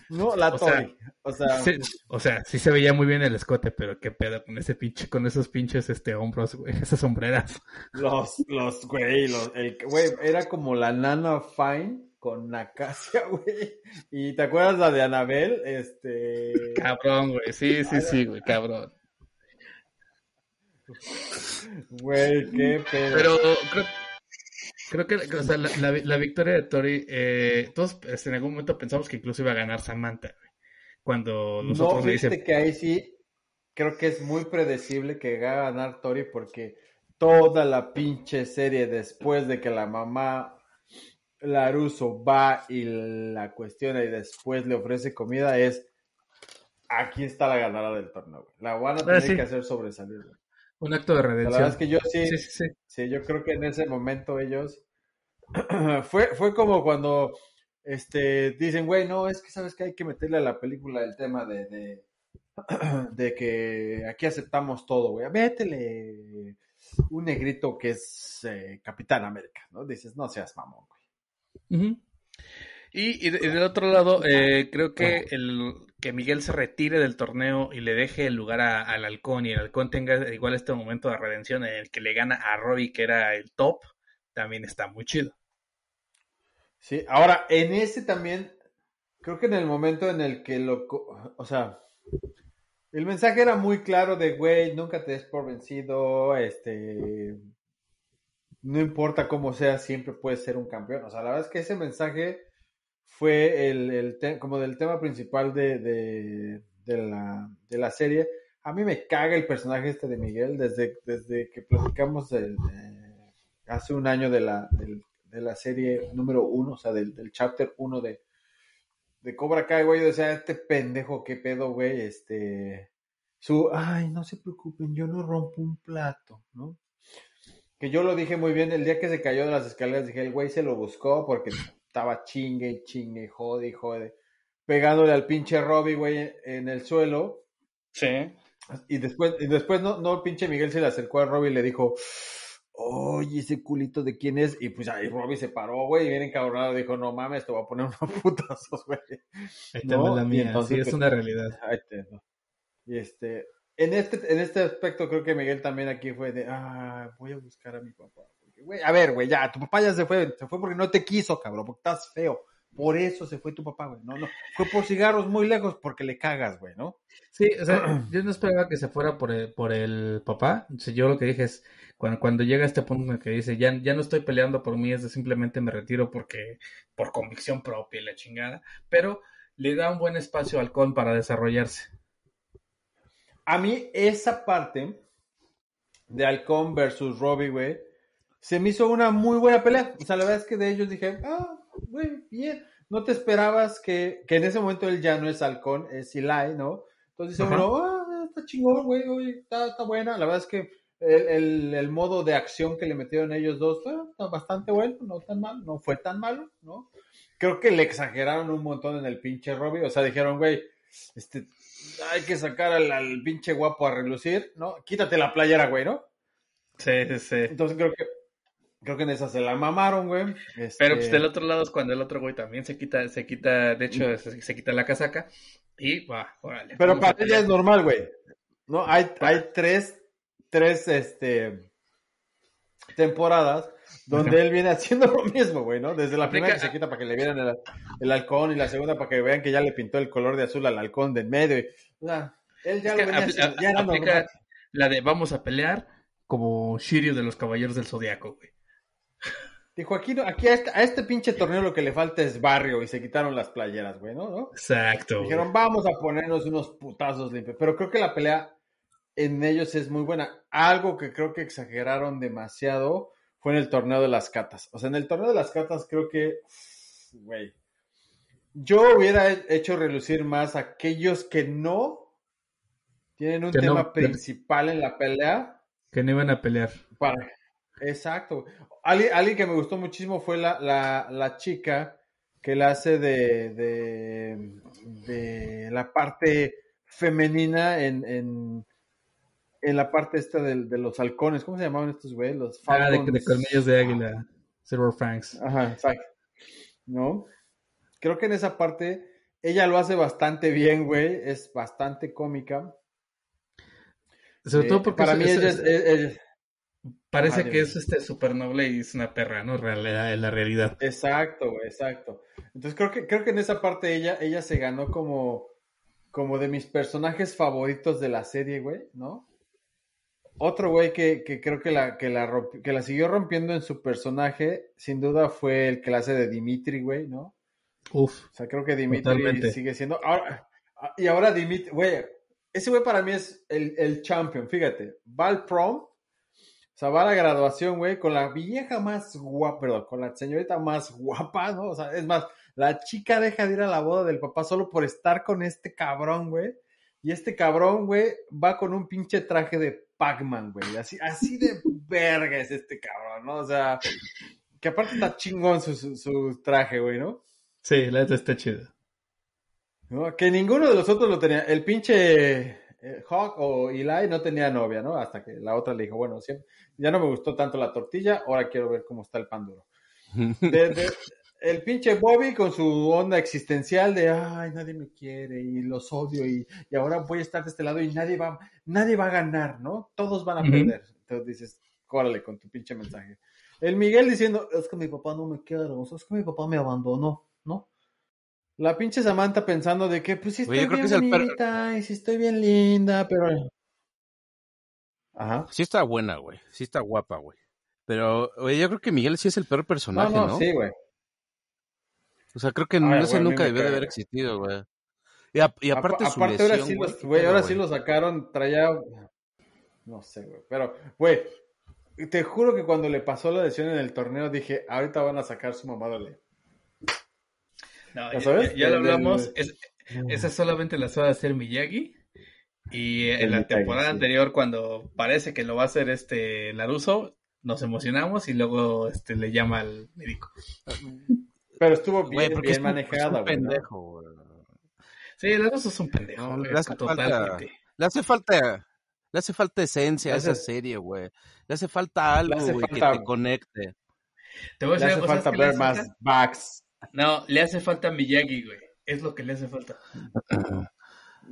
No, la O sea. O sea, Sí, o sea, sí se veía muy bien el escote, pero qué pedo con ese pinche, con esos pinches este hombros, güey, esas sombreras. los, los, güey, los, el, güey, era como la nana fine con Acacia, güey. Y te acuerdas la de Anabel, este. Cabrón, güey, sí, sí, sí, güey, cabrón. Güey, qué pedo. Pero creo, creo que o sea, la, la- la victoria de Tori, eh, todos este, en algún momento pensamos que incluso iba a ganar Samantha. Cuando los no, le dicen, que ahí sí creo que es muy predecible que va a ganar Tori porque toda la pinche serie después de que la mamá Laruso va y la cuestiona y después le ofrece comida es aquí está la ganadora del torneo. La van a tener sí. que hacer sobresalir. Un acto de La redención. verdad es que yo sí, Sí, sí, sí. Sí, yo creo que en ese momento ellos fue, fue como cuando este dicen, güey, no, es que sabes que hay que meterle a la película el tema de, de, de que aquí aceptamos todo, güey. Métele un negrito que es eh, Capitán América, ¿no? Dices, no seas mamón, güey. Y, y, de- y del otro lado, eh, creo que el que Miguel se retire del torneo y le deje el lugar al halcón y el halcón tenga igual este momento de redención en el que le gana a Robbie, que era el top, también está muy chido. Sí, ahora, en ese también, creo que en el momento en el que lo, o sea, el mensaje era muy claro de, güey, nunca te des por vencido, este, no importa cómo sea, siempre puedes ser un campeón. O sea, la verdad es que ese mensaje fue el, el como del tema principal de, de, de la, de la serie. A mí me caga el personaje este de Miguel desde, desde que platicamos eh, hace un año de la, de la serie número uno, o sea, del, del chapter uno de, de Cobra Kai, güey. O sea, este pendejo, qué pedo, güey, este, su, ay, no se preocupen, yo no rompo un plato, ¿no? Que yo lo dije muy bien, el día que se cayó de las escaleras, dije, el güey se lo buscó porque estaba chingue y chingue, jode y jode, pegándole al pinche Robbie, güey, en el suelo. Sí. Y después, y después no, no, el pinche Miguel se le acercó a Robbie y le dijo, oye, ese culito de quién es. Y pues ahí Robbie se paró, güey, y bien encabronado, dijo, no mames, te voy a poner unos putazos, güey. Ahí te No, la mía, entonces, sí, es pues, una realidad. Ahí te- no. Y este, en este, en este aspecto creo que Miguel también aquí fue de, ah, voy a buscar a mi papá. Güey, a ver, güey, ya, tu papá ya se fue, se fue porque no te quiso, cabrón, porque estás feo. Por eso se fue tu papá, güey. No, no. Fue por cigarros muy lejos porque le cagas, güey, ¿no? Sí, o sea, yo no esperaba que se fuera por el, por el papá. O sea, yo lo que dije es, cuando, cuando llega este punto en el que dice, ya, ya no estoy peleando por mí, es de simplemente me retiro porque, por convicción propia y la chingada. Pero le da un buen espacio al Halcón para desarrollarse. A mí esa parte de Halcón versus Robbie, güey, se me hizo una muy buena pelea. O sea, la verdad es que de ellos dije, ah, güey, bien. No te esperabas que, que en ese momento él ya no es Halcón, es Eli, ¿no? Entonces dice uno, ah, está chingón, güey, güey, está, está buena. La verdad es que el, el- el modo de acción que le metieron ellos dos ah, está bastante bueno, no tan mal, no fue tan malo, ¿no? Creo que le exageraron un montón en el pinche Robbie, o sea, dijeron, güey, este, hay que sacar al, al pinche guapo a relucir, ¿no? Quítate la playera, güey, ¿no? Sí, sí, sí. Entonces creo que creo que en esa se la mamaron, güey. Este, Pero pues del otro lado es cuando el otro güey también se quita, se quita, de hecho, se, se quita la casaca y va, órale. pero para ella es normal, güey. No, hay, hay tres, tres, este, temporadas donde él viene haciendo lo mismo, güey, ¿no? Desde la primera que se quita para que le vieran el, el, halcón y la segunda para que vean que ya le pintó el color de azul al halcón del medio. Y, o sea, él ya lo venía haciendo, ya era normal. La de vamos a pelear como Shiryu de los Caballeros del Zodiaco, güey. Dijo, aquí, aquí a, este, a este pinche torneo lo que le falta es barrio y se quitaron las playeras, güey, ¿no? Exacto. Dijeron, vamos a ponernos unos putazos limpios. Pero creo que la pelea en ellos es muy buena. Algo que creo que exageraron demasiado fue en el torneo de las catas. O sea, en el torneo de las catas creo que, güey, yo hubiera hecho relucir más a aquellos que no tienen un tema principal en la pelea. Que no iban a pelear. Para, exacto. Alguien, que me gustó muchísimo fue la, la, la chica que la hace de, de, de la parte femenina en, en, en la parte esta de, de, los halcones. ¿Cómo se llamaban estos güeyes? Los Ah, de, de, colmillos de águila. Silver Fangs. Ajá, exacto. ¿No? Creo que en esa parte ella lo hace bastante bien, güey. Es bastante cómica. Sobre todo porque para mí ella es, es, es, Parece ah, que es este super noble y es una perra, ¿no? Realidad, en la realidad. Exacto, exacto. Entonces creo que, creo que en esa parte ella, ella se ganó como, como de mis personajes favoritos de la serie, güey, ¿no? Otro güey que, que creo que la, que, la que la siguió rompiendo en su personaje, sin duda fue el hace de Dimitri, güey, ¿no? Uf. O sea, creo que Dimitri totalmente. sigue siendo. Ahora, y ahora Dimitri, güey, ese güey para mí es el, el champion, fíjate. Va al prom, sea, va a la graduación, güey, con la vieja más guapa, perdón, con la señorita más guapa, ¿no? O sea, es más, la chica deja de ir a la boda del papá solo por estar con este cabrón, güey. Y este cabrón, güey, va con un pinche traje de Pac-Man, güey. Así, así de verga es este cabrón, ¿no? O sea, que aparte está chingón su, su, su traje, güey, ¿no? Sí, la neta está chido. ¿No? Que ninguno de los otros lo tenía. El pinche Hawk o Eli no tenía novia, ¿no? Hasta que la otra le dijo, bueno, siempre, ya no me gustó tanto la tortilla, ahora quiero ver cómo está el pan duro. De, de, el pinche Bobby con su onda existencial de, ay, nadie me quiere y los odio y, y, ahora voy a estar de este lado y nadie va, nadie va a ganar, ¿no? Todos van a perder. Entonces dices, córale con tu pinche mensaje. El Miguel diciendo, es que mi papá no me quiere, o sea, es que mi papá me abandonó, ¿no? La pinche Samantha pensando de que, pues sí estoy Oye, bien bonita y si estoy bien linda, pero... Ajá. Sí está buena, güey. Sí está guapa, güey. Pero, oye, yo creo que Miguel sí es el peor personaje, ¿no? No, no, sí, güey. O sea, creo que no, ese nunca debió de haber existido, güey. Y, a, y, aparte, a, su aparte lesión, ahora sí, los, güey, ahora sí lo sacaron, traía... No sé, güey. Pero, güey, te juro que cuando le pasó la lesión en el torneo dije, ahorita van a sacar su mamá de no, ya, ya, ya, lo hablamos. Es, esa solamente la suele hacer Miyagi. Y en la temporada sí. anterior, cuando parece que lo va a hacer este Laruso, nos emocionamos y luego este le llama al médico. Pero estuvo bien, bien manejada. un pendejo. Sí, Laruso es un pendejo. No, le, hace falta, le hace falta. Le hace falta esencia a esa serie, güey. Le hace falta algo, güey, que te conecte. Te voy a le hace falta ver más backs. No, le hace falta Miyagi, güey. Es lo que le hace falta.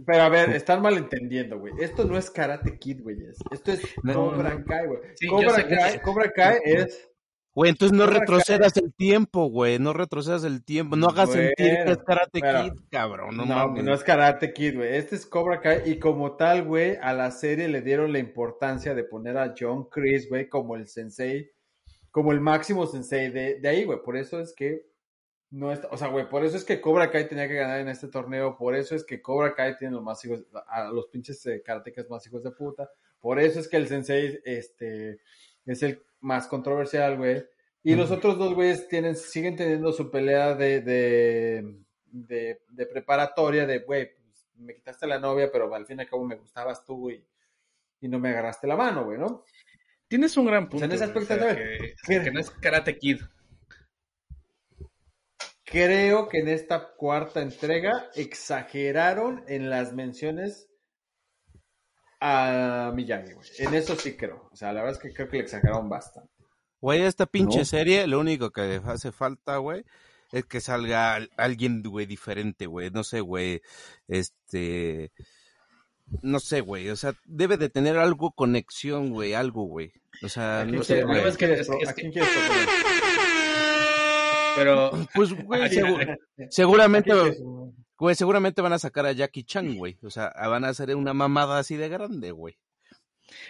Pero a ver, están malentendiendo, güey. Esto no es Karate Kid, güey. Esto es no, Cobra no. Kai, güey. Sí, Cobra, Kai, que... Cobra Kai es... Güey, entonces no Cobra retrocedas Kai. el tiempo, güey. No retrocedas el tiempo. No hagas bueno, sentir que es Karate pero, Kid, cabrón. No, no, no es Karate Kid, güey. Este es Cobra Kai. Y como tal, güey, a la serie le dieron la importancia de poner a John Chris, güey, como el sensei, como el máximo sensei de, de ahí, güey. Por eso es que no está, o sea, güey, por eso es que Cobra Kai tenía que ganar en este torneo, por eso es que Cobra Kai tiene los más hijos, a los pinches eh, karatecas más hijos de puta, por eso es que el sensei, este, es el más controversial, güey, y los otros dos güeyes tienen, siguen teniendo su pelea de, de, de, de preparatoria, de, güey, pues, me quitaste la novia, pero al fin y al cabo me gustabas tú, y, y no me agarraste la mano, güey, ¿no? Tienes un gran punto. O sea, en ese aspecto, o sea, que, que no es Karate Kid. Creo que en esta cuarta entrega exageraron en las menciones a Miyagi, güey. En eso sí creo. O sea, la verdad es que creo que le exageraron bastante. Güey, esta pinche ¿No? serie, lo único que hace falta, güey, es que salga alguien, güey, diferente, güey. No sé, güey. Este. no sé, güey, o sea, debe de tener algo conexión, güey, algo, güey. O sea, no sé, güey. Es que, es, que, ¿A quién quieres proponer? Pero Pues, güey, seguramente, seguramente van a sacar a Jackie Chan, güey. O sea, van a hacer una mamada así de grande, güey.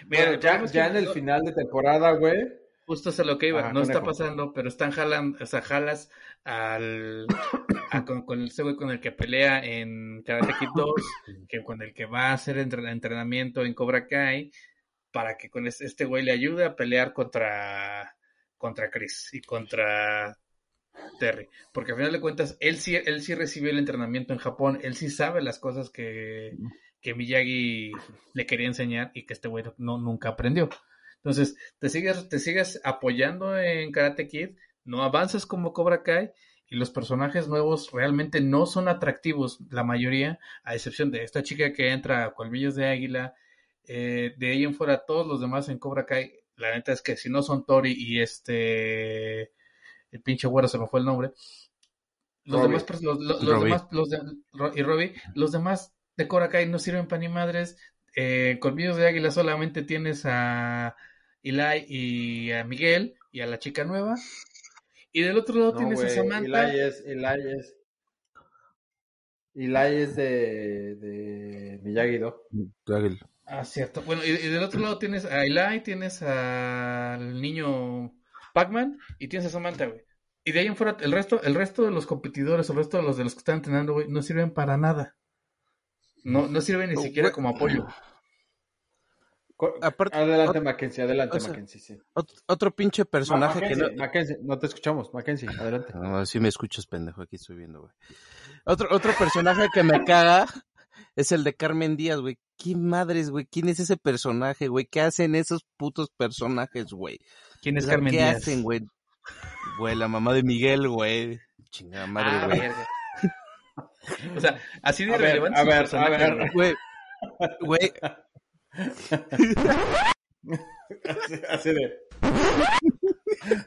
mira, Bueno, ya, problema es ya en el final de temporada, güey. Justo es a lo que iba, no está pasando, pero están jalando, o sea, jalas al a con, con ese güey con el que pelea en Karate Kid 2, que con el que va a hacer entre- entrenamiento en Cobra Kai, para que con este, este güey le ayude a pelear contra contra Chris y contra Terry, porque al final de cuentas él sí él sí recibió el entrenamiento en Japón, él sí sabe las cosas que que Miyagi le quería enseñar y que este güey no nunca aprendió. Entonces, te sigues, te sigues apoyando en Karate Kid, no avanzas como Cobra Kai y los personajes nuevos realmente no son atractivos, la mayoría, a excepción de esta chica que entra a Colmillos de Águila, eh, de ahí en fuera todos los demás en Cobra Kai, la neta es que si no son Tori y este, el pinche güero se me fue el nombre, los Robbie. demás, los, los- demás, los de- y Robbie, los demás de Cobra Kai no sirven para ni madres, eh, Colmillos de Águila solamente tienes a Eli y a Miguel y a la chica nueva. Y del otro lado No, tienes a Samantha. Eli es, Eli es, Eli es de, de Miyagi-Do. Ah, cierto. Bueno, y, y del otro lado tienes a Eli, tienes al niño Pac-Man y tienes a Samantha, güey. Y de ahí en fuera, el resto, el resto de los competidores, el resto de los de los que están entrenando, güey, no sirven para nada. No, no sirven ni Oh, siquiera como apoyo. Aparte- adelante, Mackenzie, adelante, o sea, Mackenzie, sí. Ot- otro pinche personaje que no... Mackenzie, Mackenzie, no te escuchamos, Mackenzie, adelante. No, sí me escuchas, pendejo, aquí estoy viendo, güey. Otro, otro personaje que me caga es el de Carmen Díaz, güey. ¿Qué madres, güey? ¿Quién es ese personaje, güey? ¿Qué hacen esos putos personajes, güey? ¿Quién es O sea, Carmen ¿Qué Díaz? hacen, güey? Güey, la mamá de Miguel, güey. Chingada madre, Ah, güey. o sea, así de A ver, relevante a ver, a ver. güey. Güey, güey, Así, así de.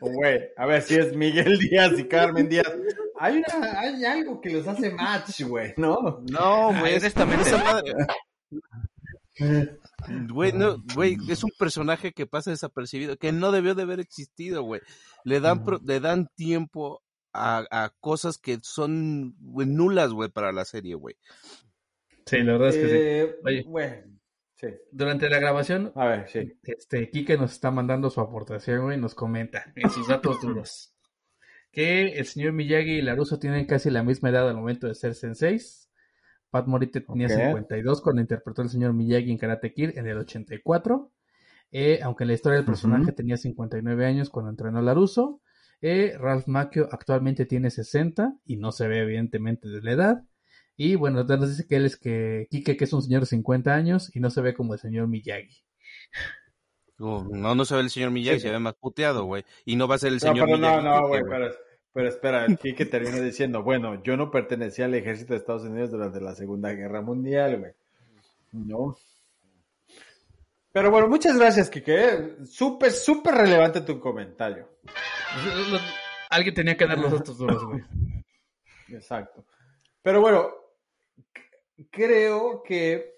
Güey, a ver si es Miguel Díaz y Carmen Díaz. Hay, una, hay algo que los hace match, güey, ¿no? no, güey. Ah, es- esa madre- Güey, no, güey, es un personaje que pasa desapercibido, que no debió de haber existido, güey. Le dan, pro- le dan tiempo a, a cosas que son güey, nulas, güey, para la serie, güey. Sí, la verdad es que sí. Eh, Oye. Güey, sí. Durante la grabación, A ver, sí. este, Kike nos está mandando su aportación, güey, y nos comenta en sus datos duros que el señor Miyagi y Laruso tienen casi la misma edad al momento de ser senseis. Pat Morita tenía Ok. 52 cuando interpretó al señor Miyagi en Karate Kid en el 84. Eh, aunque en la historia del personaje tenía 59 años cuando entrenó a Laruso. Eh, Ralph Macchio actualmente tiene 60 y no se ve evidentemente de la edad. Y bueno, nos dice que él es que Kike que es un señor de 50 años y no se ve como el señor Miyagi. Oh, no, no se ve el señor Miyagi, Sí, se ve más puteado, güey. Y no va a ser el No, señor pero no, Miyagi. no, Kike, güey, pero, pero espera, Kike termina diciendo, bueno, yo no pertenecía al ejército de Estados Unidos durante la Segunda Guerra Mundial, güey. No. Pero bueno, muchas gracias, Kike. Súper, súper relevante tu comentario. Alguien tenía que dar los datos duros, güey. Exacto. Pero bueno, creo que,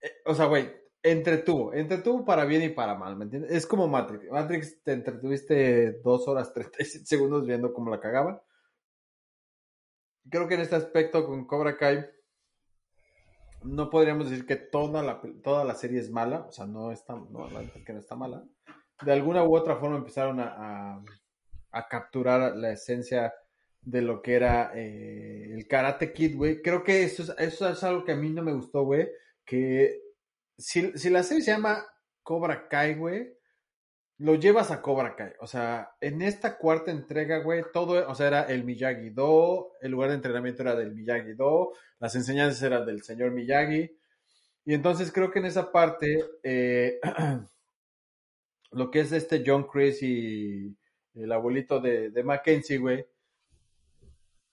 eh, o sea, güey, entretuvo, entretuvo para bien y para mal, ¿me entiendes? Es como Matrix. Matrix te entretuviste dos horas 37 segundos viendo cómo la cagaban. Creo que en este aspecto con Cobra Kai no podríamos decir que toda la, toda la serie es mala, o sea, no está, no, que no está mala. De alguna u otra forma empezaron a, a- a capturar la esencia de lo que era eh, el Karate Kid, güey. Creo que eso es, eso es algo que a mí no me gustó, güey. Que si, si la serie se llama Cobra Kai, güey, lo llevas a Cobra Kai. O sea, en esta cuarta entrega, güey, todo, o sea, era el Miyagi-Do, el lugar de entrenamiento era del Miyagi-Do, las enseñanzas eran del señor Miyagi. Y entonces creo que en esa parte, eh, lo que es este John Chris y el abuelito de, de Mackenzie, güey,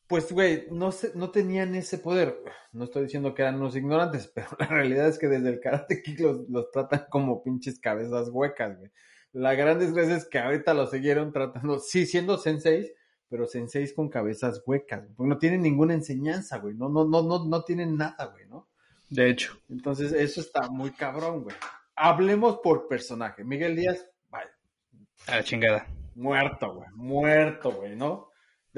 pues, güey, no, se- no tenían ese poder. No estoy diciendo que eran unos ignorantes, pero la realidad es que desde el Karate Kid los, los tratan como pinches cabezas huecas, güey. La gran desgracia es que ahorita lo siguieron tratando, sí, siendo senseis, pero senseis con cabezas huecas, güey, porque no tienen ninguna enseñanza, güey, no, no, no, no, no tienen nada, güey, ¿no? De hecho. Entonces, eso está muy cabrón, güey. Hablemos por personaje. Miguel Díaz, vaya. A la chingada. Muerto, güey. Muerto, güey, ¿no?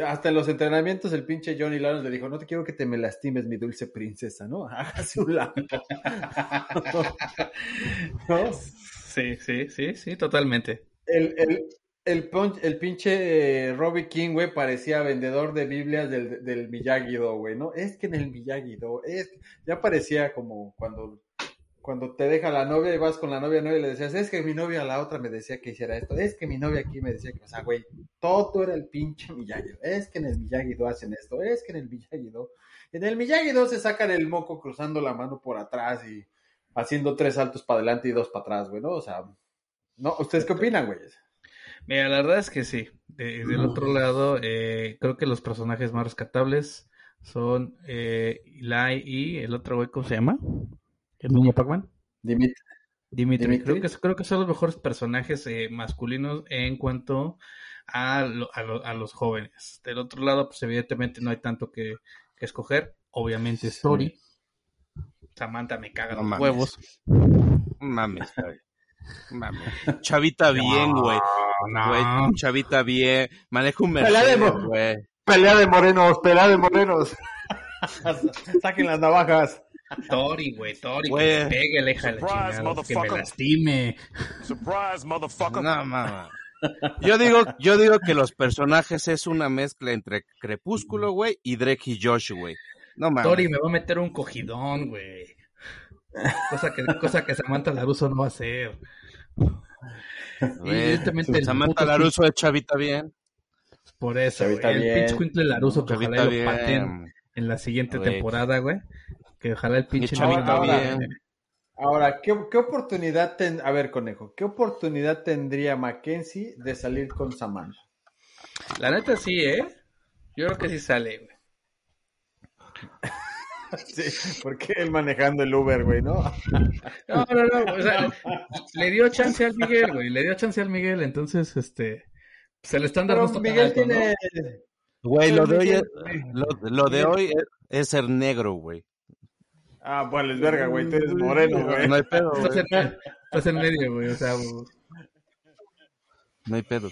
Hasta en los entrenamientos el pinche Johnny Lawrence le dijo, no te quiero que te me lastimes, mi dulce princesa, ¿no? Hágase un lado. ¿No? Sí, sí, sí, sí, totalmente. El, el, el, el pinche eh, Robbie King, güey, parecía vendedor de Biblias del, del Miyagi-Do, güey, ¿no? Es que en el Miyagi-Do, es ya parecía como cuando cuando te deja la novia y vas con la novia, ¿no? Y le decías, es que mi novia a la otra me decía que hiciera esto, es que mi novia aquí me decía que, o sea, güey, todo era el pinche Miyagi, es que en el Miyagi-Do hacen esto, es que en el Miyagi-Do, en el Miyagi-Do se sacan el moco cruzando la mano por atrás y haciendo tres saltos para adelante y dos para atrás, güey, ¿no? O sea, ¿no? ¿Ustedes qué opinan, güey? Mira, la verdad es que sí. De, del otro lado, eh, creo que los personajes más rescatables son eh, Eli y el otro güey, ¿cómo se llama? ¿El niño Pac-Man? Dimitri. Dimitri. Creo, que, creo que son los mejores personajes eh, masculinos en cuanto a, lo, a, lo, a, los jóvenes. Del otro lado, pues evidentemente no hay tanto que, que escoger. Obviamente Story. Samantha me caga No los mames. huevos. Mames. Chavita bien, güey. No, Güey, chavita bien. Maneja un Pelea de Mercedes, güey. Pelea de morenos, pelea de morenos. Saquen las navajas. Tori, güey, Tori, hija de la Surprise, chingada, que me motherfucker. lastime. Surprise, motherfucker. No, mames. Yo digo, yo digo que los personajes es una mezcla entre Crepúsculo, güey, y Drake y Josh, güey. No mames. Tori me va a meter un cogidón, güey. Cosa que, cosa que Samantha Laruso no va a hacer. Güey, evidentemente el Samantha Laruso es chavita bien. Por eso, güey. Chavita El bien. pinche Quintle Laruso que ojalá lo bien. pateen en la siguiente temporada, güey. Que ojalá el pinche niño- bien. Ahora, ¿qué, qué oportunidad ten... A ver, conejo, ¿qué oportunidad tendría Mackenzie de salir con Samantha? La neta sí, ¿eh? Yo creo que sí sale, güey. Sí, porque él manejando el Uber, güey, ¿no? No, no, no. O sea, le dio chance al Miguel, güey. Le dio chance al Miguel, entonces, este. Se le están dando Miguel alto, ¿no? tiene... Güey, lo de hoy es, Miguel- lo, lo de hoy es, es ser negro, güey. Ah, bueno, es verga, güey, tú eres moreno, güey. No hay pedo, Estás güey. en, estás en medio, güey. O sea, güey. No hay pedo.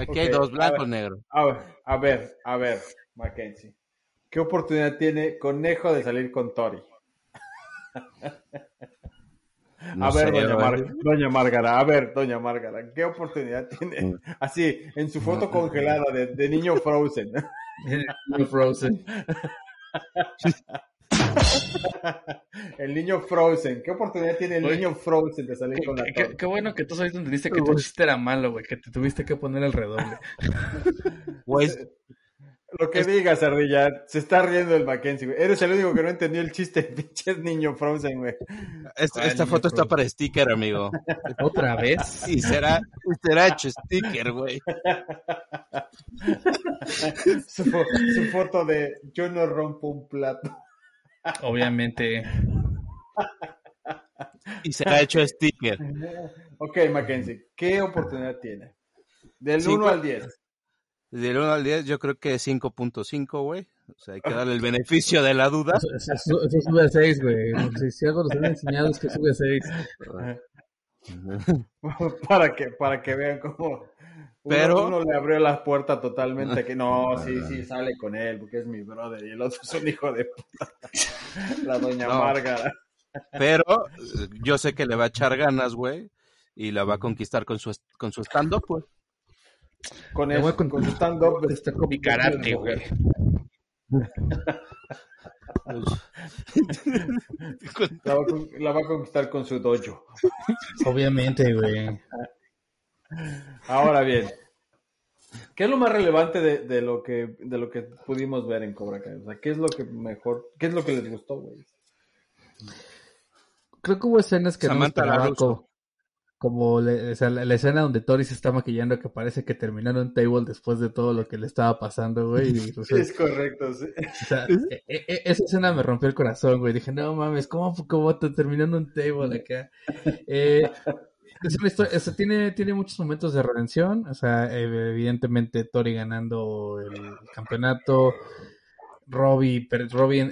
Aquí hay dos, a blanco ver. negro. A ver, a ver, a ver, Mackenzie. ¿Qué oportunidad tiene Conejo de salir con Tori? No a ver, sé, doña. Mar- doña Márgara, a ver, doña Márgara, ¿qué oportunidad tiene? Así, en su foto congelada de, de niño Frozen. Muy Frozen. el niño Frozen, ¿qué oportunidad tiene el Oye, niño Frozen de salir con la Qué, qué- bueno que tú sabes donde dice que tu chiste era malo, güey. Que te tuviste que poner el redoble. Güey, Lo que digas, Ardilla, se está riendo el Mackenzie, güey. Eres el único que no entendió el chiste, pinche niño Frozen, güey. esta, ¿Cuál esta niño foto está para sticker, amigo. Otra vez. Y será, será hecho sticker, güey. su, su foto de yo no rompo un plato. Obviamente. Y será hecho sticker. Ok, Mackenzie, ¿qué oportunidad tiene? Del Cinco. 1 al 10. Del 1 al 10, yo creo que 5.5, güey. O sea, hay que darle el beneficio de la duda. Eso, eso- eso- eso sube a 6, güey. Si, si algo nos han enseñado es que sube a 6. para que para que vean cómo uno, Pero- uno le abrió la puerta totalmente que no, sí, sí, sale con él porque es mi brother y el otro es un hijo de puta. La doña No. Márgara. Pero yo sé que le va a echar ganas, güey. Y la va a conquistar con su, con su stand-up, pues. Con, a con- con su stand-up de- Está con mi karate, güey. Va, la va a conquistar con su dojo. Obviamente, güey. Ahora bien, ¿qué es lo más relevante de, de lo que de lo que pudimos ver en Cobra Kai? O sea, ¿qué es lo que mejor, qué es lo que les gustó, güey? Creo que hubo escenas que Samantha no me esperaba, Laruso. como, como le- o sea, la, la escena donde Tori se está maquillando que parece que terminaron un table después de todo lo que le estaba pasando, güey. y, o sea, Es correcto, sí. o sea, e- e- esa escena me rompió el corazón, güey. Dije, no mames, ¿cómo, cómo te terminando un table acá? Eh, es tiene, tiene muchos momentos de redención. O sea, evidentemente Tori ganando el campeonato. Robbie,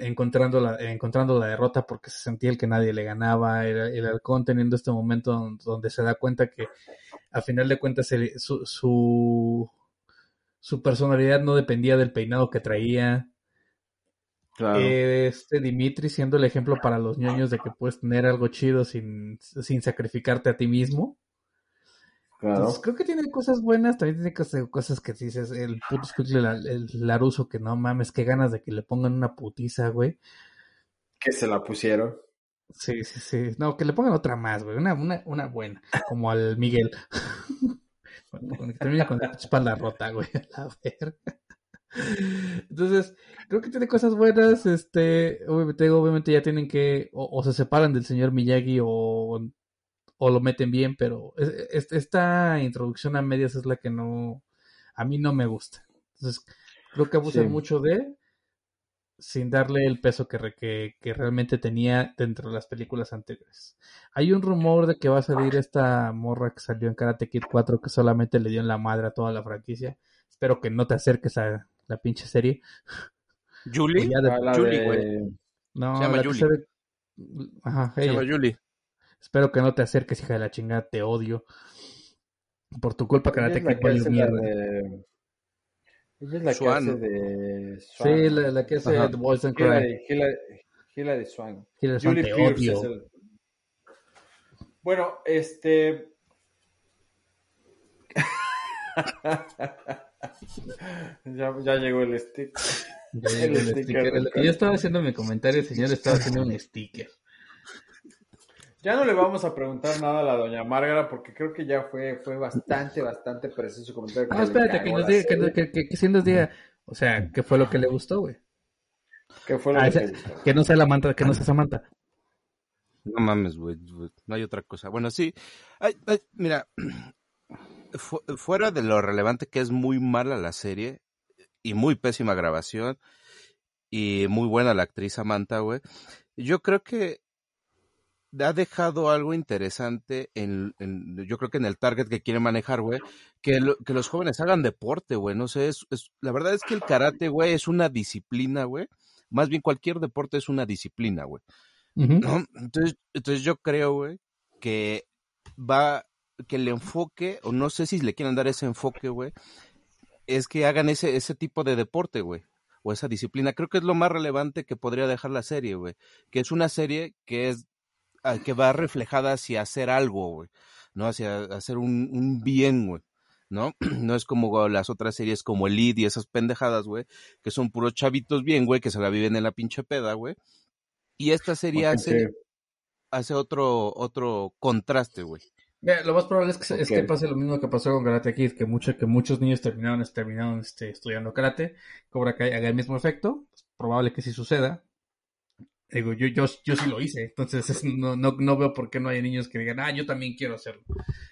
encontrando la, encontrando la derrota porque se sentía el que nadie le ganaba, el, el halcón teniendo este momento don- donde se da cuenta que a final de cuentas su, su, su personalidad no dependía del peinado que traía. Claro. Este Dimitri siendo el ejemplo para los ñoños de que puedes tener algo chido sin, sin sacrificarte a ti mismo. claro. Entonces, creo que tiene cosas buenas, también tiene cosas, cosas que dices, el puto Squinkle, la- el Laruso, que no mames, qué ganas de que le pongan una putiza, güey. Que se la pusieron. Sí, sí, sí. No, que le pongan otra más, güey, una, una, una buena, como al Miguel. Cuando que termina con la espalda rota, güey, a la verga. Entonces, creo que tiene cosas buenas, este, obviamente, obviamente ya tienen que, o, o se separan del señor Miyagi o, o lo meten bien, pero es- es- esta introducción a medias es la que no, a mí no me gusta. Entonces, creo que abusan Sí. mucho de, sin darle el peso que, re- que, que realmente tenía dentro de las películas anteriores. Hay un rumor de que va a salir esta morra que salió en Karate Kid 4 que solamente le dio en la madre a toda la franquicia. Espero que no te acerques a la pinche serie. Julie. Ya de- Ah, Julie, de- güey. no, se llama la que Julie. se ve- Ajá, Se ella. llama Julie. Espero que no te acerques, hija de la chingada, te odio. Por tu culpa, Karate es la Kid que valió mierda. de... Ella es la Swan. que hace de... Sí, la, la que hace Ajá. The Boys Don't Cry. Hilary, Hilary Swan. Swank, Julie te Pierce odio. es el... Bueno, este... ya, ya llegó el stick. Ya llegó el sticker Yo estaba haciendo mi comentario, el señor estaba haciendo un sticker. Ya no le vamos a preguntar nada a la doña Márgara porque creo que ya fue, fue bastante, bastante preciso su comentario. No, le espérate, que nos diga, que, serie. que, que, que sí nos diga, o sea, ¿qué fue lo que le gustó, güey? ¿Qué fue lo Ah, que te gustó? que no sea la manta, que no sea Samantha. No mames, güey. güey, No hay otra cosa. Bueno, sí. Ay, ay, mira, fu- fuera de lo relevante que es muy mala la serie y muy pésima grabación y muy buena la actriz Samantha, güey. Yo creo que ha dejado algo interesante en, en- yo creo que en el target que quiere manejar, güey, que, lo- que los jóvenes hagan deporte, güey, no sé, es, es- la verdad es que el karate, güey, es una disciplina, güey, más bien cualquier deporte es una disciplina, güey. Entonces, entonces yo creo, güey, que va, que el enfoque, o no sé si le quieren dar ese enfoque, güey, es que hagan ese, ese tipo de deporte, güey, o esa disciplina. Creo que es lo más relevante que podría dejar la serie, güey, que es una serie que es, ah, que va reflejada hacia hacer algo, güey, ¿no? Hacia hacer un, un bien, güey. ¿No? No es como las otras series como Elite y esas pendejadas, güey, que son puros chavitos bien, güey, que se la viven en la pinche peda, güey. Y esta serie hace, hace otro, otro contraste, güey. Mira, lo más probable es que, es Ok. que pase lo mismo que pasó con Karate Kid, que, mucho, que muchos niños terminaron, terminaron este, estudiando karate, Cobra Kai haga el mismo efecto, es probable que sí suceda. Digo, yo, yo, yo sí lo hice, entonces es- no, no, no veo por qué no hay niños que digan, ah, yo también quiero hacerlo.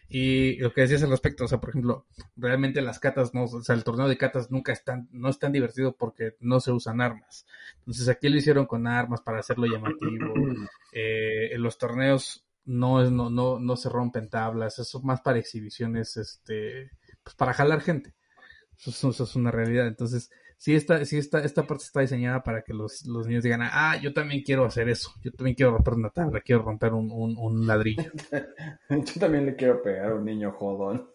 Y lo que decías al respecto, o sea, por ejemplo, realmente las catas, no, o sea, el torneo de catas nunca es tan, no es tan divertido porque no se usan armas. Entonces aquí lo hicieron con armas para hacerlo llamativo. Eh, en los torneos no, es, no, no, no se rompen tablas, eso es más para exhibiciones, este, pues para jalar gente. Eso, es- eso es una realidad. Entonces, sí, esta, sí esta, esta parte está diseñada para que los, los niños digan, ah, yo también quiero hacer eso, yo también quiero romper una tabla, quiero romper un, un, un ladrillo. Yo también le quiero pegar a un niño jodón.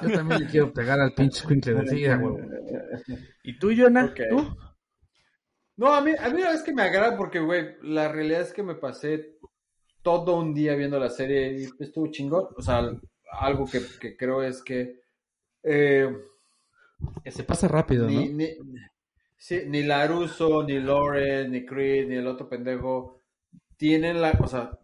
Yo también le quiero pegar al pinche squinkle de sí, a huevo. ¿Y tú, Jonah? ¿Tú? No, a mí, a mí la verdad es que me agrada porque, güey, la realidad es que me pasé todo un día viendo la serie y estuvo chingón. O sea, algo que, que creo es que eh, Que se pasa rápido, ni, ¿no? ni, sí, ni Laruso, ni Lauren, ni Creed, ni el otro pendejo tienen la, o sea,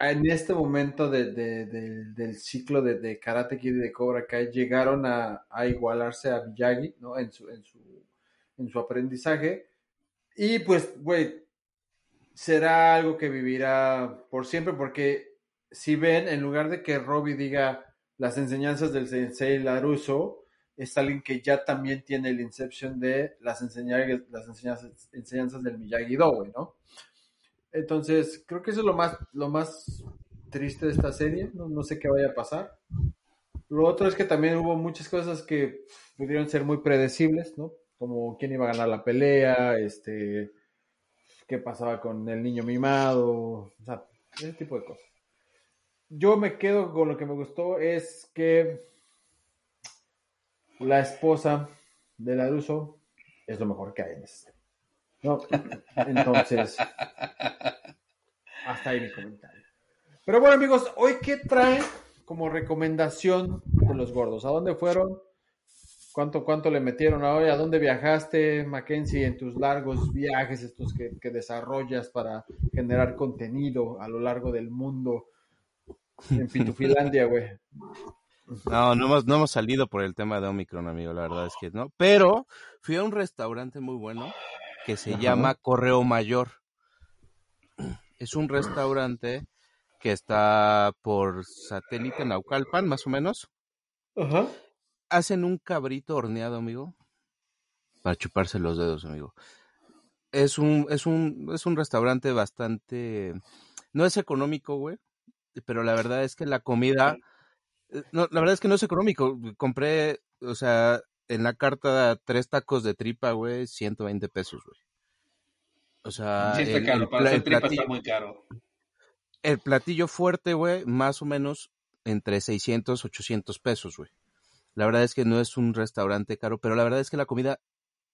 en este momento de, de- de- del ciclo de, de Karate Kid y de Cobra Kai llegaron a, a igualarse a Miyagi, ¿no? En su, en su, en su aprendizaje. Y pues, güey, será algo que vivirá por siempre porque si ven, en lugar de que Robbie diga las enseñanzas del sensei Laruso, es alguien que ya también tiene el inception de las, enseñanzas, las enseñanzas, del Miyagi-Do, ¿no? Entonces, creo que eso es lo más, lo más triste de esta serie, no, no sé qué vaya a pasar. Lo otro es que también hubo muchas cosas que pudieron ser muy predecibles, ¿no? como quién iba a ganar la pelea, este, qué pasaba con el niño mimado, o sea, ese tipo de cosas. Yo me quedo con lo que me gustó es que la esposa de la Russo es lo mejor que hay en este. ¿no? Entonces, hasta ahí mi comentario. Pero bueno, amigos, hoy qué trae como recomendación de los gordos? ¿A dónde fueron? ¿Cuánto, cuánto le metieron a hoy? ¿A dónde viajaste, Mackenzie, en tus largos viajes, estos que, que desarrollas para generar contenido a lo largo del mundo en Pitufilandia, güey? No, no hemos, no hemos salido por el tema de Omicron, amigo, la verdad es que no. Pero fui a un restaurante muy bueno que se Ajá. llama Correo Mayor. Es un restaurante que está por satélite Naucalpan, más o menos. Ajá. Hacen un cabrito horneado, amigo, para chuparse los dedos, amigo. Es un, es un, es un restaurante bastante, no es económico, güey, pero la verdad es que la comida, eh, no, la verdad es que no es económico. Compré, o sea, en la carta tres tacos de tripa, güey, 120 pesos, güey. O sea, Sí, está el- caro. Para hacer el tripa platillo- está muy caro. el platillo fuerte, güey, más o menos entre 600, 800 pesos, güey. La verdad es que no es un restaurante caro, pero la verdad es que la comida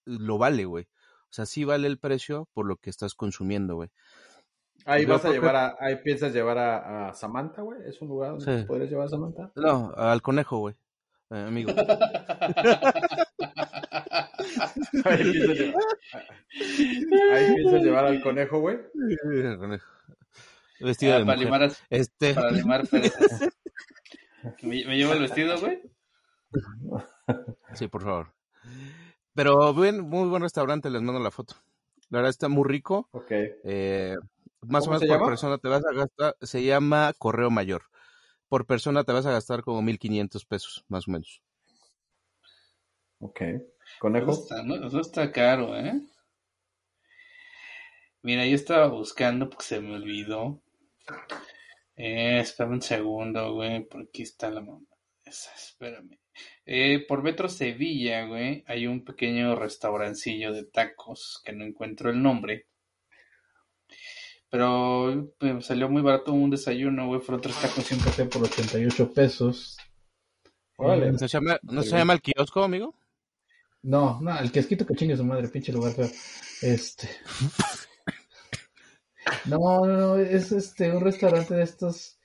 lo vale, güey. O sea, sí vale el precio por lo que estás consumiendo, güey. Ahí Yo vas a creo llevar a, ahí piensas llevar a, a Samantha, güey. ¿Es un lugar donde Sí. podrías llevar a Samantha? No, al conejo, güey. Eh, amigo. Ahí piensas llevar, ahí piensas llevar al conejo, güey. El conejo. Vestido de Ah, para mujer. limar, Este, para limar perezas. ¿Me, me llevo el vestido, güey? sí, por favor. Pero bien, muy buen restaurante, les mando la foto. La verdad está muy rico. Ok. Eh, más o ¿Cómo menos por llama? persona te vas a gastar, se llama Correo Mayor. Por persona te vas a gastar como 1500 pesos, más o menos. Ok. No Conejo. está, no, no está caro, ¿eh? Mira, yo estaba buscando porque se me olvidó. Eh, espérame un segundo, güey, porque aquí está la mamá. Esa, espérame. Eh, por Metro Sevilla, güey, hay un pequeño restaurancillo de tacos que no encuentro el nombre. Pero me salió muy barato un desayuno, güey. Fueron tres tacos y un café por 88 pesos. ¿No se llama, ¿no se llama el kiosco, amigo? No, no, el kiosquito que chingue su madre, pinche lugar feo. Este. No, no, no, es este un restaurante de estos.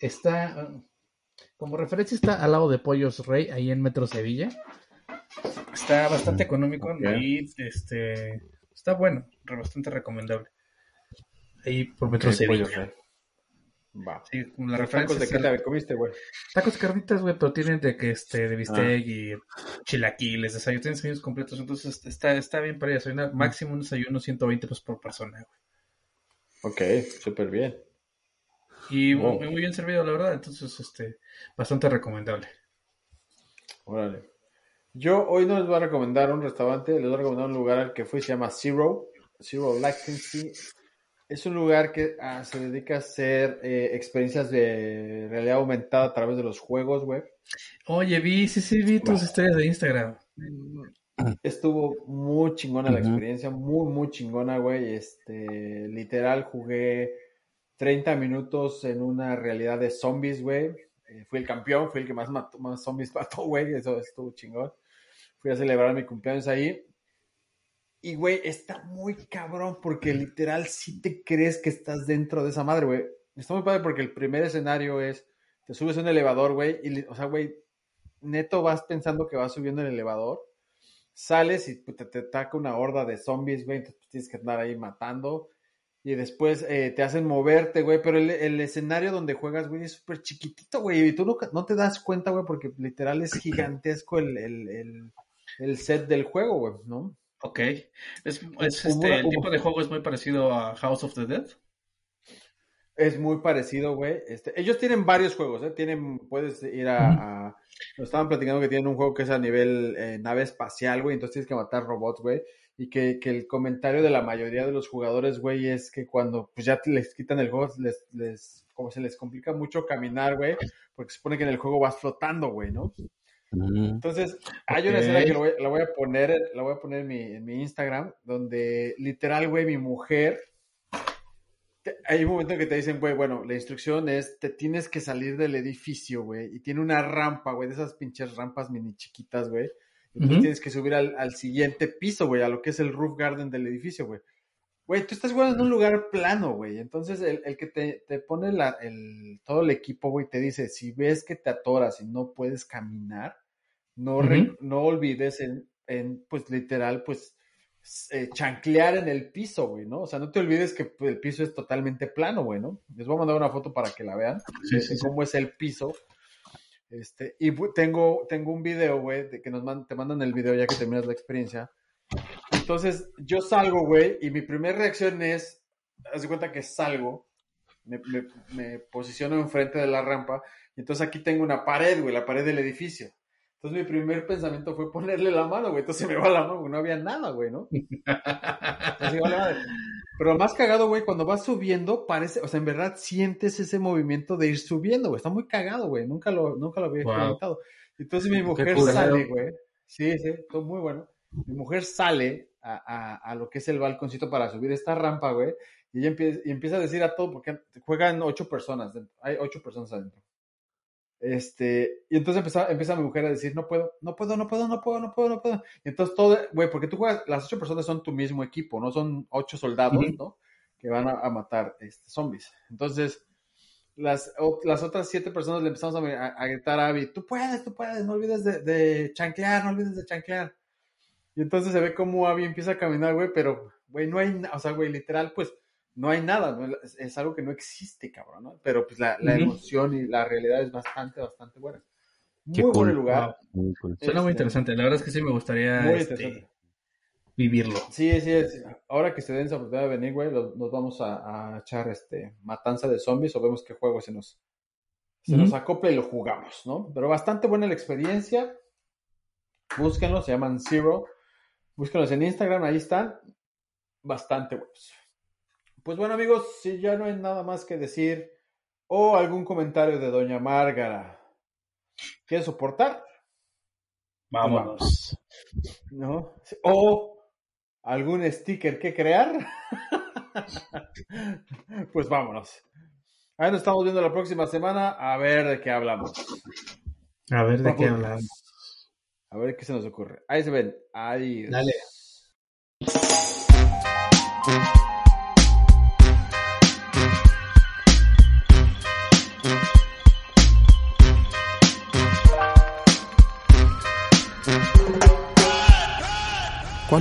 Está. Como referencia está al lado de Pollos Rey, ahí en Metro Sevilla. Está bastante económico Ok. y este está bueno, bastante recomendable. Ahí por Metro Ok, Sevilla. pollo, güey. Va. Sí, como la ¿Los referencia tacos de qué el- te comiste, güey? Tacos carnitas, güey, pero tienen de que este, de bistec y chilaquiles, desayuno, tienen desayunos completos, entonces está, está bien para desayunar, máximo un desayuno 120 pesos por persona, güey. Ok, súper bien. Y muy, muy bien servido, la verdad, entonces, este, bastante recomendable. Órale. Yo hoy no les voy a recomendar un restaurante, les voy a recomendar un lugar al que fui, se llama Zero, Zero Latency. Es un lugar que ah, se dedica a hacer eh, experiencias de realidad aumentada a través de los juegos web. Oye, vi, sí, sí, vi tus historias de Instagram. Estuvo muy chingona la experiencia, muy, muy chingona, güey. Este, literal, jugué 30 minutos en una realidad de zombies, güey. Eh, fui el campeón, fui el que más, mató, más zombies mató, güey. Eso estuvo chingón. Fui a celebrar mi cumpleaños ahí. Y, güey, está muy cabrón porque literal sí te crees que estás dentro de esa madre, güey. Está muy padre porque el primer escenario es, te subes a un elevador, güey, o sea, güey, neto vas pensando que vas subiendo el elevador, sales y puta, te ataca una horda de zombies, güey, entonces pues, tienes que andar ahí matando. Y después eh, te hacen moverte, güey, pero el, el escenario donde juegas, güey, es súper chiquitito, güey, y tú no, no te das cuenta, güey, porque literal es gigantesco el, el, el, el set del juego, güey, ¿no? Ok. Es, es, este, el tipo de juego es muy parecido a House of the Dead. Es muy parecido, güey. Este, ellos tienen varios juegos, ¿eh? Tienen, puedes ir a, a- Nos estaban platicando que tienen un juego que es a nivel eh, nave espacial, güey. Entonces tienes que matar robots, güey. Y que, que el comentario de la mayoría de los jugadores, güey, es que cuando pues ya les quitan el juego, les, les, como se les complica mucho caminar, güey. Porque se supone que en el juego vas flotando, güey, ¿no? Mm. Entonces, hay una escena que lo voy- la voy a poner, la voy a poner en mi, en mi Instagram, donde literal, güey, mi mujer, te- hay un momento en que te dicen, güey, bueno, la instrucción es, te tienes que salir del edificio, güey, y tiene una rampa, güey, de esas pinches rampas mini chiquitas, güey, Ujú. tienes que subir al, al siguiente piso, güey, a lo que es el roof garden del edificio, güey. Güey, tú estás jugando en un lugar plano, güey. Entonces, el, el que te, te pone la, el, todo el equipo, güey, te dice, si ves que te atoras y no puedes caminar, no, re- no olvides en, en, pues, literal, pues, eh, chanclear en el piso, güey, ¿no? O sea, no te olvides que pues, el piso es totalmente plano, güey, ¿no? Les voy a mandar una foto para que la vean Sí, de, sí, de sí. cómo es el piso. Este, y tengo, tengo un video, güey, de que nos te mandan el video ya que terminas la experiencia. Entonces, yo salgo, güey, y mi primera reacción es, haz de cuenta que salgo, me, me- me posiciono enfrente de la rampa, y entonces aquí tengo una pared, güey, la pared del edificio. Entonces, mi primer pensamiento fue ponerle la mano, güey, entonces me va la mano, güey, no había nada, güey, ¿no? Entonces, "Vale, madre". Pero lo más cagado, güey, cuando vas subiendo, parece, o sea, en verdad sientes ese movimiento de ir subiendo, güey. Está muy cagado, güey. Nunca lo, nunca lo había Wow. experimentado. Entonces mi mujer sale, güey. Sí, sí, todo muy bueno. Mi mujer sale a, a- a lo que es el balconcito para subir esta rampa, güey. Y ella empieza, y empieza a decir a todo, porque juegan ocho personas, dentro. hay ocho personas adentro. Este, y entonces empieza, empieza mi mujer a decir, no puedo, no puedo, no puedo, no puedo, no puedo, no puedo. Y entonces todo, güey, porque tú juegas, las ocho personas son tu mismo equipo, ¿no? Son ocho soldados. ¿no? Que van a, a matar este, zombies. Entonces, las, o- las otras siete personas le empezamos a, a- gritar a Abby, tú puedes, tú puedes, no olvides de, de chanclear, no olvides de chanclear. Y entonces se ve como Abby empieza a caminar, güey, pero, güey, no hay, o sea, güey, literal, pues, no hay nada, ¿no? es, es algo que no existe, cabrón, ¿no? Pero, pues, la, la emoción y la realidad es bastante, bastante buena. Qué Muy cool. buen lugar. Muy cool. Suena muy interesante. La verdad es que sí me gustaría este, vivirlo. Sí, sí, es- ahora que se den esa oportunidad de venir, güey, los- nos vamos a, a echar este matanza de zombies o vemos qué juego se nos, se nos acopla y lo jugamos, ¿no? Pero bastante buena la experiencia. Búsquenlos, se llaman Zero. Búsquenlos en Instagram, ahí están. Bastante buenos. Pues bueno, amigos, si ya no hay nada más que decir o algún comentario de Doña Márgara que soportar, Vámonos. ¿no? O algún sticker que crear, pues vámonos. Ahí nos estamos viendo la próxima semana a ver de qué hablamos. A ver de qué hablamos. A ver qué se nos ocurre. Ahí se ven. Adiós. Dale.